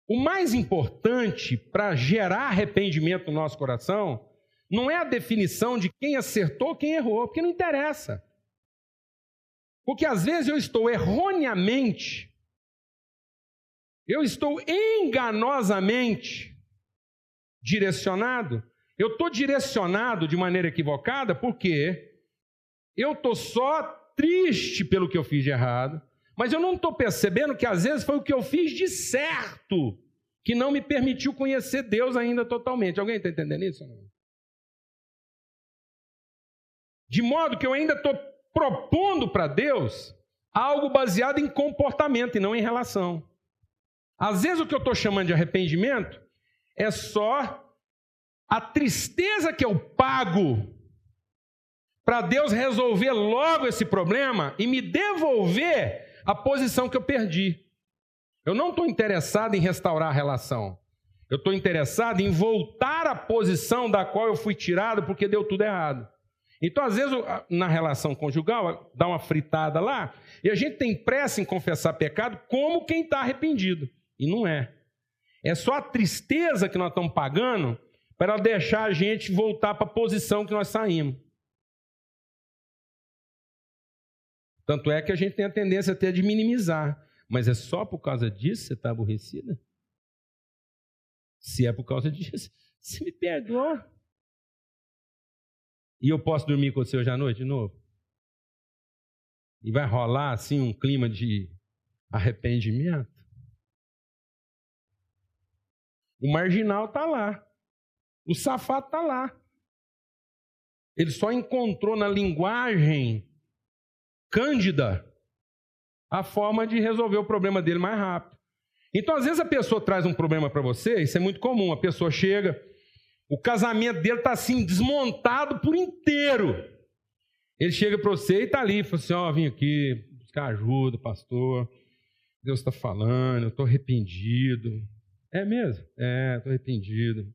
O mais importante para gerar arrependimento no nosso coração não é a definição de quem acertou, quem errou, porque não interessa. Porque às vezes eu estou erroneamente, eu estou enganosamente direcionado, eu estou direcionado de maneira equivocada porque eu estou só triste pelo que eu fiz de errado, mas eu não estou percebendo que às vezes foi o que eu fiz de certo que não me permitiu conhecer Deus ainda totalmente. Alguém está entendendo isso? De modo que eu ainda estou propondo para Deus algo baseado em comportamento e não em relação. Às vezes o que eu estou chamando de arrependimento é só a tristeza que eu pago para Deus resolver logo esse problema e me devolver a posição que eu perdi. Eu não estou interessado em restaurar a relação. Eu estou interessado em voltar à posição da qual eu fui tirado porque deu tudo errado. Então, às vezes, na relação conjugal, dá uma fritada lá, e a gente tem pressa em confessar pecado como quem está arrependido. E não é. É só a tristeza que nós estamos pagando para deixar a gente voltar para a posição que nós saímos. Tanto é que a gente tem a tendência até de minimizar. Mas é só por causa disso que você está aborrecida? Se é por causa disso, você me perdoa. E eu posso dormir com você hoje à noite de novo? E vai rolar assim um clima de arrependimento? O marginal está lá. O safado está lá. Ele só encontrou na linguagem cândida a forma de resolver o problema dele mais rápido. Então, às vezes, a pessoa traz um problema para você, isso é muito comum. A pessoa chega, o casamento dele está assim, desmontado por inteiro. Ele chega para você e está ali, fala assim: Ó, oh, vim aqui buscar ajuda, pastor. Deus está falando, eu estou arrependido. É mesmo? É, estou arrependido.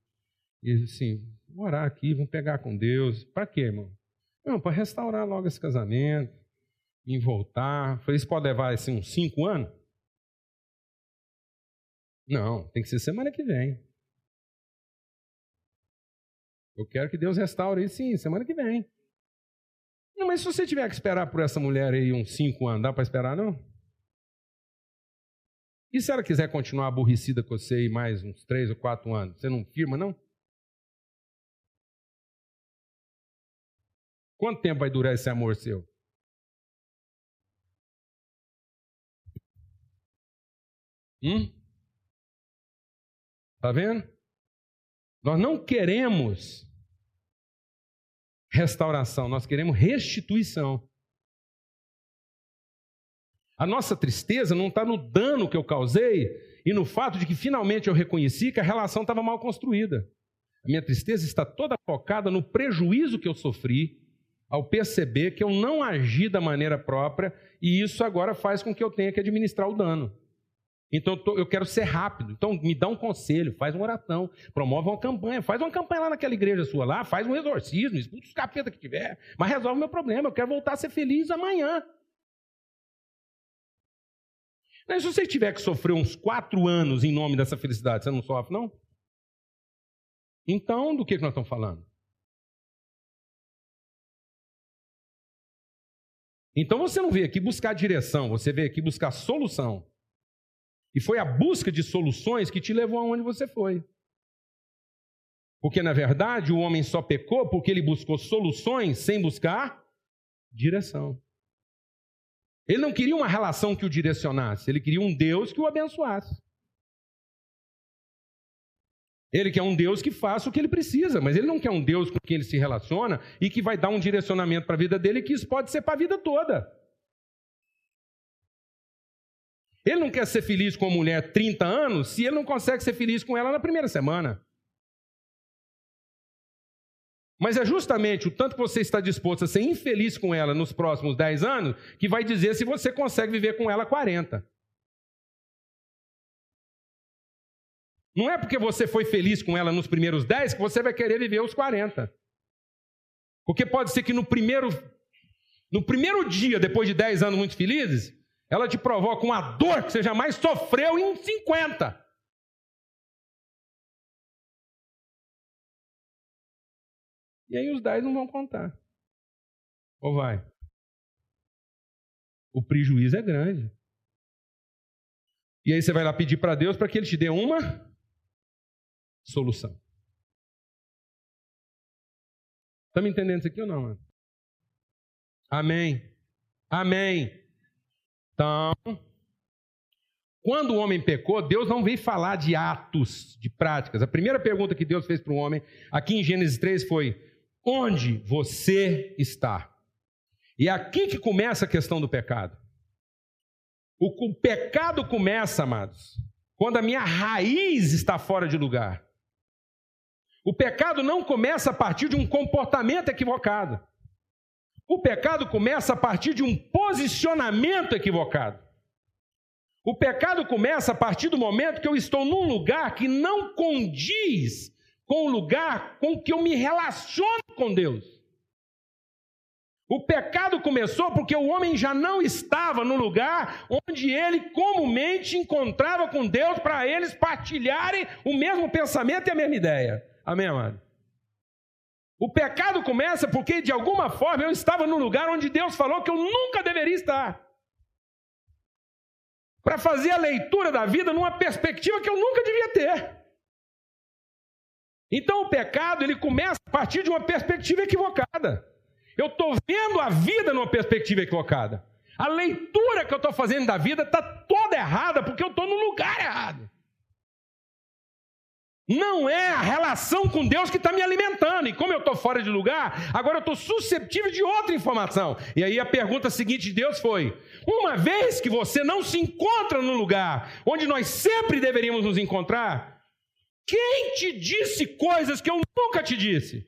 E assim, vamos orar aqui, vamos pegar com Deus. Para quê, irmão? Não, para restaurar logo esse casamento, em voltar. Falei, isso pode levar assim, uns cinco anos? Não, tem que ser semana que vem. Eu quero que Deus restaure isso sim, semana que vem. Não, mas se você tiver que esperar por essa mulher aí uns cinco anos, dá para esperar não? E se ela quiser continuar aborrecida com você aí mais uns três ou quatro anos, você não firma não? Quanto tempo vai durar esse amor seu? Hum? Tá vendo? Nós não queremos restauração, nós queremos restituição. A nossa tristeza não está no dano que eu causei e no fato de que finalmente eu reconheci que a relação estava mal construída. A minha tristeza está toda focada no prejuízo que eu sofri ao perceber que eu não agi da maneira própria e isso agora faz com que eu tenha que administrar o dano. Então eu quero ser rápido. Então me dá um conselho, faz uma oração, promove uma campanha, faz uma campanha lá naquela igreja sua lá, faz um exorcismo, expulsa os capeta que tiver, mas resolve o meu problema. Eu quero voltar a ser feliz amanhã. Mas se você tiver que sofrer uns quatro anos em nome dessa felicidade, você não sofre, não? Então, do que nós estamos falando? Então você não veio aqui buscar direção, você veio aqui buscar solução. E foi a busca de soluções que te levou aonde você foi. Porque, na verdade, o homem só pecou porque ele buscou soluções sem buscar direção. Ele não queria uma relação que o direcionasse, ele queria um Deus que o abençoasse. Ele quer um Deus que faça o que ele precisa, mas ele não quer um Deus com quem ele se relaciona e que vai dar um direcionamento para a vida dele que isso pode ser para a vida toda. Ele não quer ser feliz com a mulher 30 anos se ele não consegue ser feliz com ela na primeira semana. Mas é justamente o tanto que você está disposto a ser infeliz com ela nos próximos 10 anos que vai dizer se você consegue viver com ela 40. Não é porque você foi feliz com ela nos primeiros 10 que você vai querer viver os 40. Porque pode ser que no primeiro, no primeiro dia, depois de 10 anos muito felizes, ela te provoca uma dor que você jamais sofreu em 50. E aí os 10 não vão contar. Ou vai? O prejuízo é grande. E aí você vai lá pedir para Deus para que Ele te dê uma solução. Está me entendendo isso aqui ou não? Mano? Amém. Amém. Então, quando o homem pecou, Deus não veio falar de atos, de práticas. A primeira pergunta que Deus fez para o homem, aqui em Gênesis 3, foi: Onde você está? E é aqui que começa a questão do pecado. O, pecado começa, amados, quando a minha raiz está fora de lugar. O pecado não começa a partir de um comportamento equivocado. O pecado começa a partir de um posicionamento equivocado. O pecado começa a partir do momento que eu estou num lugar que não condiz com o lugar com que eu me relaciono com Deus. O pecado começou porque o homem já não estava no lugar onde ele comumente encontrava com Deus para eles partilharem o mesmo pensamento e a mesma ideia. Amém, amado? O pecado começa porque, de alguma forma, eu estava no lugar onde Deus falou que eu nunca deveria estar. Para fazer a leitura da vida numa perspectiva que eu nunca devia ter. Então o pecado ele começa a partir de uma perspectiva equivocada. Eu estou vendo a vida numa perspectiva equivocada. A leitura que eu estou fazendo da vida está toda errada porque eu estou no lugar errado. Não é a relação com Deus que está me alimentando. E como eu estou fora de lugar, agora eu estou susceptível de outra informação. E aí a pergunta seguinte de Deus foi: uma vez que você não se encontra no lugar onde nós sempre deveríamos nos encontrar, quem te disse coisas que eu nunca te disse?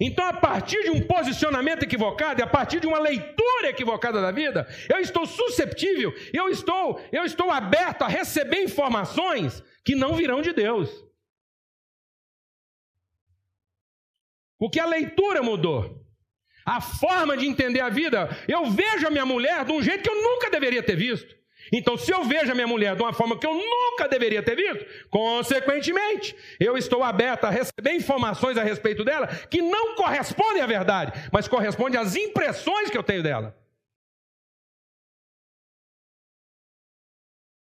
Então, a partir de um posicionamento equivocado a partir de uma leitura equivocada da vida, eu estou susceptível, eu estou, eu estou aberto a receber informações que não virão de Deus. Porque a leitura mudou. a forma de entender a vida. Eu vejo a minha mulher de um jeito que eu nunca deveria ter visto. Então, se eu vejo a minha mulher de uma forma que eu nunca deveria ter visto, consequentemente, eu estou aberto a receber informações a respeito dela que não correspondem à verdade, mas correspondem às impressões que eu tenho dela.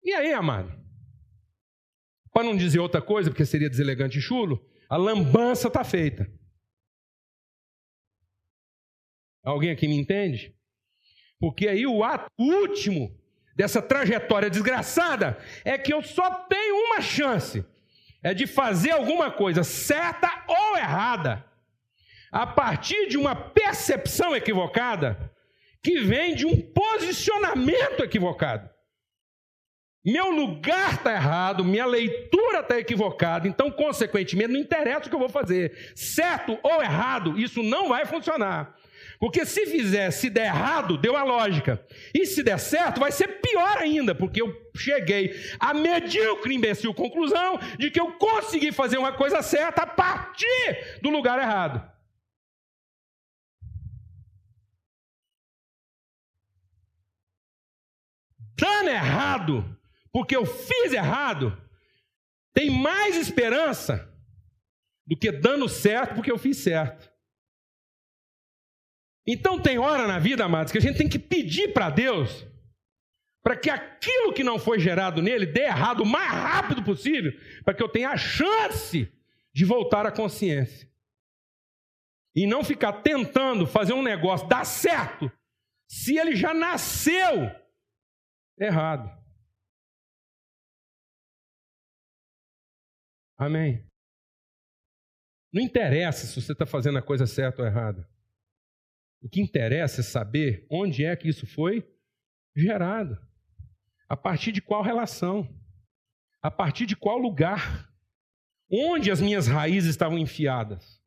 E aí, amado? Para não dizer outra coisa, porque seria deselegante e chulo, a lambança está feita. Alguém aqui me entende? Porque aí o ato último dessa trajetória desgraçada é que eu só tenho uma chance: é de fazer alguma coisa certa ou errada, a partir de uma percepção equivocada que vem de um posicionamento equivocado. Meu lugar está errado, minha leitura está equivocada, então, consequentemente, não interessa o que eu vou fazer, certo ou errado, isso não vai funcionar. Porque se fizer, se der errado, deu a lógica. E se der certo, vai ser pior ainda, porque eu cheguei à medíocre imbecil conclusão de que eu consegui fazer uma coisa certa a partir do lugar errado. Dando errado, porque eu fiz errado, tem mais esperança do que dando certo porque eu fiz certo. Então tem hora na vida, amados, que a gente tem que pedir para Deus para que aquilo que não foi gerado nele dê errado o mais rápido possível, para que eu tenha a chance de voltar à consciência. E não ficar tentando fazer um negócio dar certo se ele já nasceu errado. Amém. Não interessa se você está fazendo a coisa certa ou errada. O que interessa é saber onde é que isso foi gerado. A partir de qual relação? A partir de qual lugar? Onde as minhas raízes estavam enfiadas?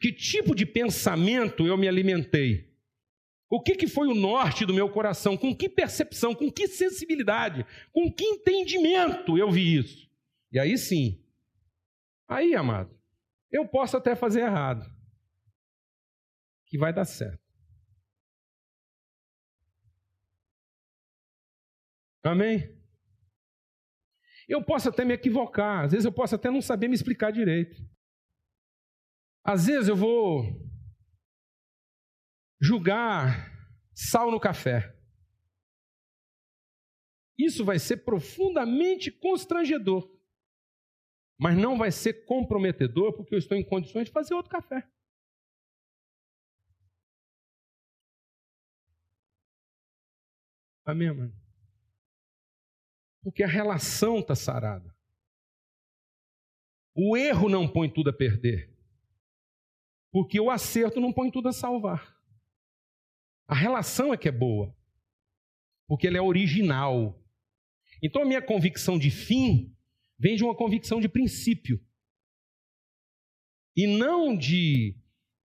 Que tipo de pensamento eu me alimentei? O que, que foi o norte do meu coração? Com que percepção, com que sensibilidade, com que entendimento eu vi isso? E aí sim, aí, amado, eu posso até fazer errado que vai dar certo. Amém? Eu posso até me equivocar, às vezes eu posso até não saber me explicar direito. Às vezes eu vou julgar sal no café. Isso vai ser profundamente constrangedor, mas não vai ser comprometedor, porque eu estou em condições de fazer outro café. Amém, mano? Porque a relação está sarada. O erro não põe tudo a perder. Porque o acerto não põe tudo a salvar. A relação é que é boa. Porque ela é original. Então a minha convicção de fim vem de uma convicção de princípio. E não de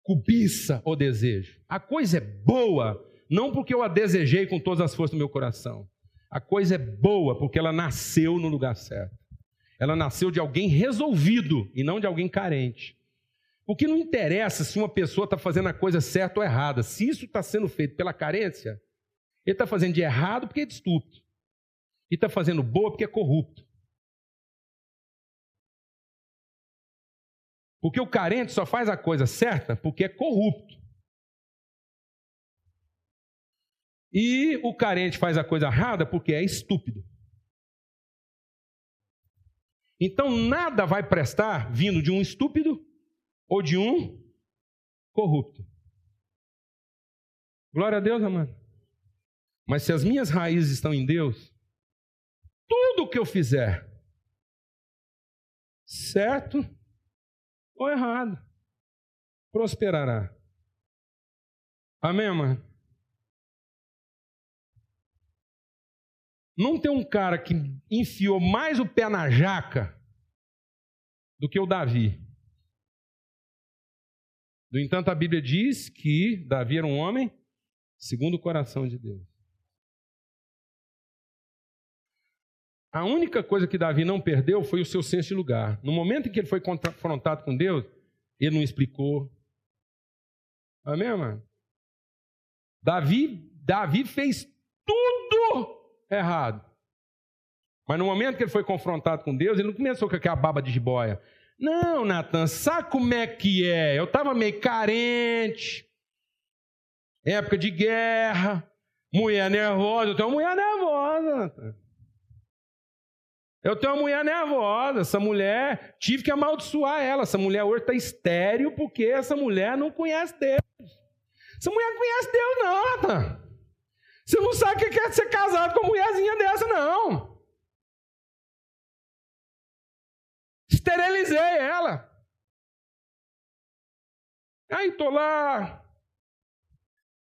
cobiça ou desejo. A coisa é boa não porque eu a desejei com todas as forças do meu coração. A coisa é boa porque ela nasceu no lugar certo. Ela nasceu de alguém resolvido e não de alguém carente. O que não interessa se uma pessoa está fazendo a coisa certa ou errada. Se isso está sendo feito pela carência, ele está fazendo de errado porque é de estúpido. E está fazendo boa porque é corrupto. Porque o carente só faz a coisa certa porque é corrupto. E o carente faz a coisa errada porque é estúpido. Então nada vai prestar vindo de um estúpido ou de um corrupto. Glória a Deus, amado. Mas se as minhas raízes estão em Deus, tudo que eu fizer, certo ou errado, prosperará. Amém, amado? Não tem um cara que enfiou mais o pé na jaca do que o Davi. No entanto, a Bíblia diz que Davi era um homem segundo o coração de Deus. A única coisa que Davi não perdeu foi o seu senso de lugar. No momento em que ele foi confrontado com Deus, ele não explicou, Amém, mano? Davi, Davi fez tudo errado. Mas no momento que ele foi confrontado com Deus, ele não começou com aquela baba de jiboia. Não, Natan, sabe como é que é? Eu estava meio carente, época de guerra, mulher nervosa. Eu tenho uma mulher nervosa, Natan. Eu tenho uma mulher nervosa. Essa mulher, tive que amaldiçoar ela. Essa mulher hoje está estéreo porque essa mulher não conhece Deus. Essa mulher não conhece Deus, não, Natan. Você não sabe o que é ser casado com uma mulherzinha dessa, não. Esterilizei ela. Aí tô lá.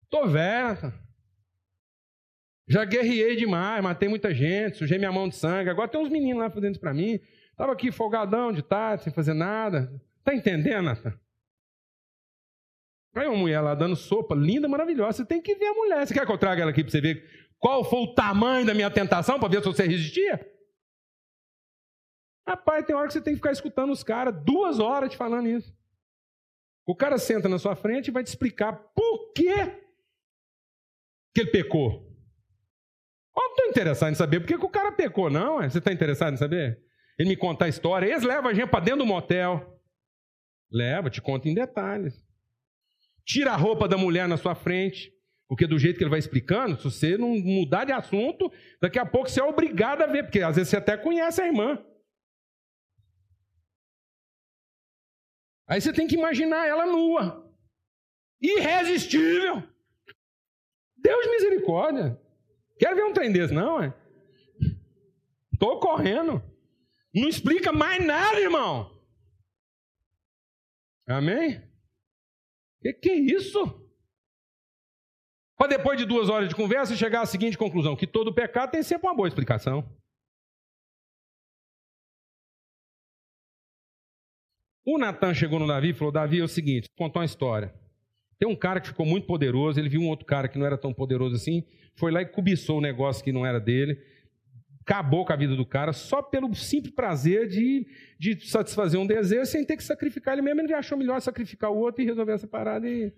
Tô velha. Já guerriei demais, matei muita gente, sujei minha mão de sangue. Agora tem uns meninos lá fazendo isso para mim. Tava aqui folgadão de tarde, sem fazer nada. Tá entendendo, Nathan? Aí uma mulher lá dando sopa, linda, maravilhosa. Você tem que ver a mulher. Você quer que eu traga ela aqui para você ver qual foi o tamanho da minha tentação, para ver se você resistia? Rapaz, tem hora que você tem que ficar escutando os caras, duas horas te falando isso. O cara senta na sua frente e vai te explicar por que, que ele pecou. Eu não estou interessado em saber por que, que o cara pecou, não. Você está interessado em saber? Ele me conta a história. Eles levam a gente para dentro do motel. Leva, te conta em detalhes. Tira a roupa da mulher na sua frente. Porque do jeito que ele vai explicando, se você não mudar de assunto, daqui a pouco você é obrigado a ver, porque às vezes você até conhece a irmã. Aí você tem que imaginar ela nua. Irresistível. Deus misericórdia. Quero ver um trem desse, não, é? Estou correndo. Não explica mais nada, irmão. Amém? Que que é isso? Para depois de duas horas de conversa chegar à seguinte conclusão: que todo pecado tem sempre uma boa explicação. O Natan chegou no Davi e falou: Davi, é o seguinte, vou contar uma história. Tem um cara que ficou muito poderoso, ele viu um outro cara que não era tão poderoso assim, foi lá e cobiçou o negócio que não era dele, acabou com a vida do cara só pelo simples prazer de, de satisfazer um desejo sem ter que sacrificar ele mesmo. Ele achou melhor sacrificar o outro e resolver essa parada. E...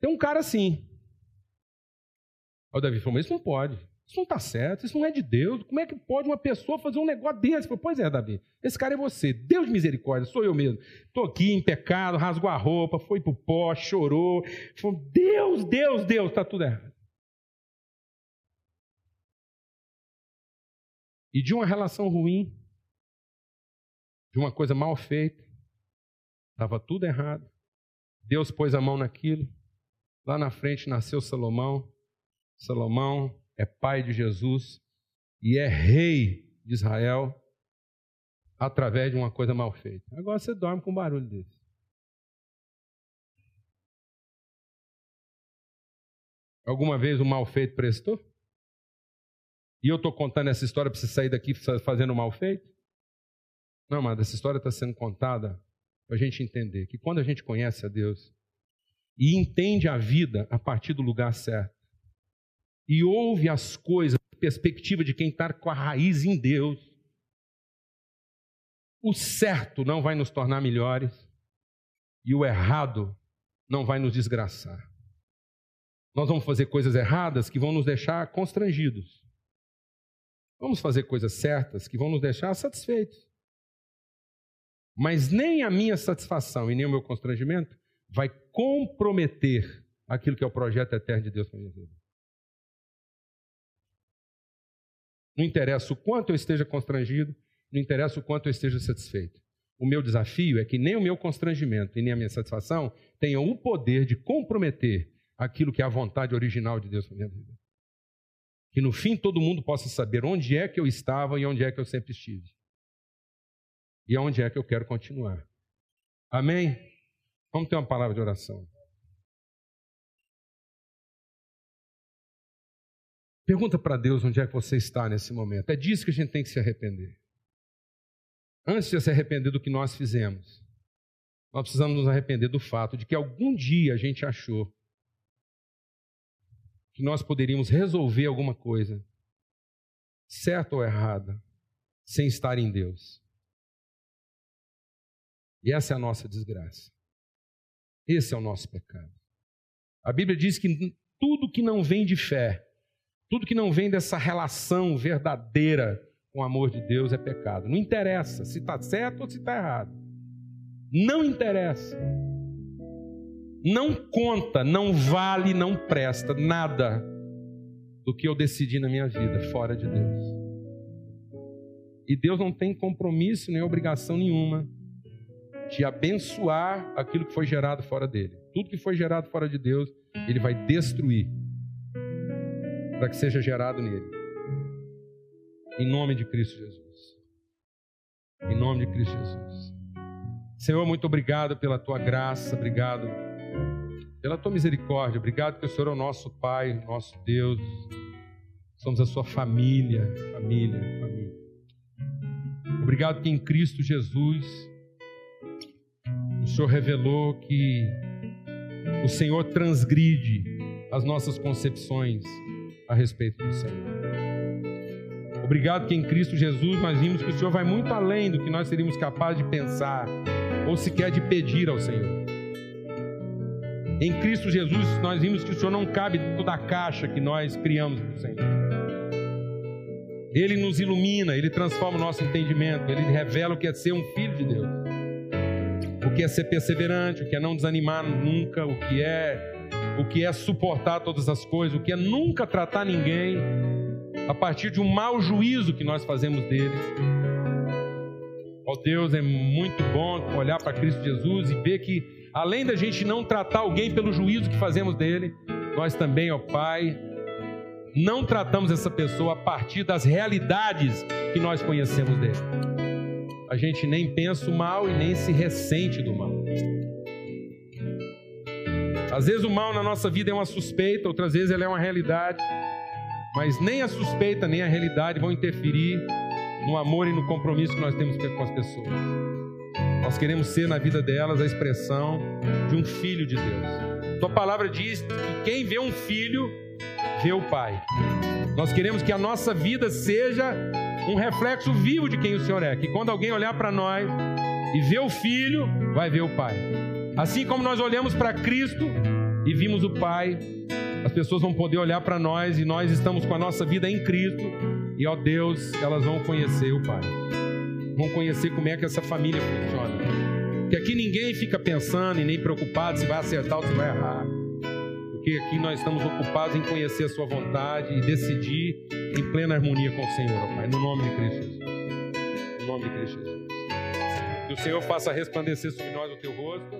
Tem um cara assim. Aí o Davi falou: Mas isso não pode. Isso não está certo, isso não é de Deus. Como é que pode uma pessoa fazer um negócio desse? Falei, pois é, Davi, esse cara é você. Deus de misericórdia, sou eu mesmo. Estou aqui em pecado, rasgou a roupa, foi para o pó, chorou. Falou, Deus, Deus, Deus, está tudo errado. E de uma relação ruim, de uma coisa mal feita, estava tudo errado. Deus pôs a mão naquilo. Lá na frente nasceu Salomão. Salomão é pai de Jesus e é rei de Israel através de uma coisa mal feita. Agora você dorme com um barulho desse. Alguma vez o mal feito prestou? E eu estou contando essa história para você sair daqui fazendo mal feito? Não, mas essa história está sendo contada para a gente entender que quando a gente conhece a Deus e entende a vida a partir do lugar certo, e ouve as coisas da perspectiva de quem está com a raiz em Deus, o certo não vai nos tornar melhores e o errado não vai nos desgraçar. Nós vamos fazer coisas erradas que vão nos deixar constrangidos. Vamos fazer coisas certas que vão nos deixar satisfeitos. Mas nem a minha satisfação e nem o meu constrangimento vai comprometer aquilo que é o projeto eterno de Deus para minha vida. Não interessa o quanto eu esteja constrangido, não interessa o quanto eu esteja satisfeito. O meu desafio é que nem o meu constrangimento e nem a minha satisfação tenham o poder de comprometer aquilo que é a vontade original de Deus para minha vida. Que no fim todo mundo possa saber onde é que eu estava e onde é que eu sempre estive. E onde é que eu quero continuar. Amém? Vamos ter uma palavra de oração. Pergunta para Deus onde é que você está nesse momento. É disso que a gente tem que se arrepender. Antes de se arrepender do que nós fizemos, nós precisamos nos arrepender do fato de que algum dia a gente achou que nós poderíamos resolver alguma coisa, certa ou errada, sem estar em Deus. E essa é a nossa desgraça. Esse é o nosso pecado. A Bíblia diz que tudo que não vem de fé, tudo que não vem dessa relação verdadeira com o amor de Deus é pecado. Não interessa se está certo ou se está errado. Não interessa. Não conta, não vale, não presta nada do que eu decidi na minha vida fora de Deus. E Deus não tem compromisso nem obrigação nenhuma de abençoar aquilo que foi gerado fora dele. Tudo que foi gerado fora de Deus, ele vai destruir para que seja gerado nele. Em nome de Cristo Jesus. Em nome de Cristo Jesus. Senhor, muito obrigado pela tua graça, obrigado pela tua misericórdia, obrigado porque o Senhor é o nosso Pai, nosso Deus. Somos a sua família, família, família. Obrigado que em Cristo Jesus o Senhor revelou que o Senhor transgride as nossas concepções a respeito do Senhor. Obrigado que em Cristo Jesus nós vimos que o Senhor vai muito além do que nós seríamos capazes de pensar ou sequer de pedir ao Senhor. Em Cristo Jesus nós vimos que o Senhor não cabe dentro da caixa que nós criamos para o Senhor. Ele nos ilumina, ele transforma o nosso entendimento, ele revela o que é ser um filho de Deus. O que é ser perseverante, o que é não desanimar nunca, o que é o que é suportar todas as coisas, o que é nunca tratar ninguém a partir de um mau juízo que nós fazemos dele. Ó oh Deus, é muito bom olhar para Cristo Jesus e ver que, além da gente não tratar alguém pelo juízo que fazemos dele, nós também, ó Pai, não tratamos essa pessoa a partir das realidades que nós conhecemos dele. A gente nem pensa o mal e nem se ressente do mal. Às vezes o mal na nossa vida é uma suspeita, outras vezes ela é uma realidade. Mas nem a suspeita nem a realidade vão interferir no amor e no compromisso que nós temos com as pessoas. Nós queremos ser na vida delas a expressão de um filho de Deus. Tua palavra diz que quem vê um filho vê o Pai. Nós queremos que a nossa vida seja um reflexo vivo de quem o Senhor é. Que quando alguém olhar para nós e ver o Filho, vai ver o Pai. Assim como nós olhamos para Cristo e vimos o Pai, as pessoas vão poder olhar para nós e nós estamos com a nossa vida em Cristo e, ó Deus, elas vão conhecer o Pai. Vão conhecer como é que essa família funciona. Que aqui ninguém fica pensando e nem preocupado se vai acertar ou se vai errar. Porque aqui nós estamos ocupados em conhecer a Sua vontade e decidir em plena harmonia com o Senhor, ó Pai, no nome de Cristo Jesus. No nome de Cristo Jesus. Que o Senhor faça resplandecer sobre nós o teu rosto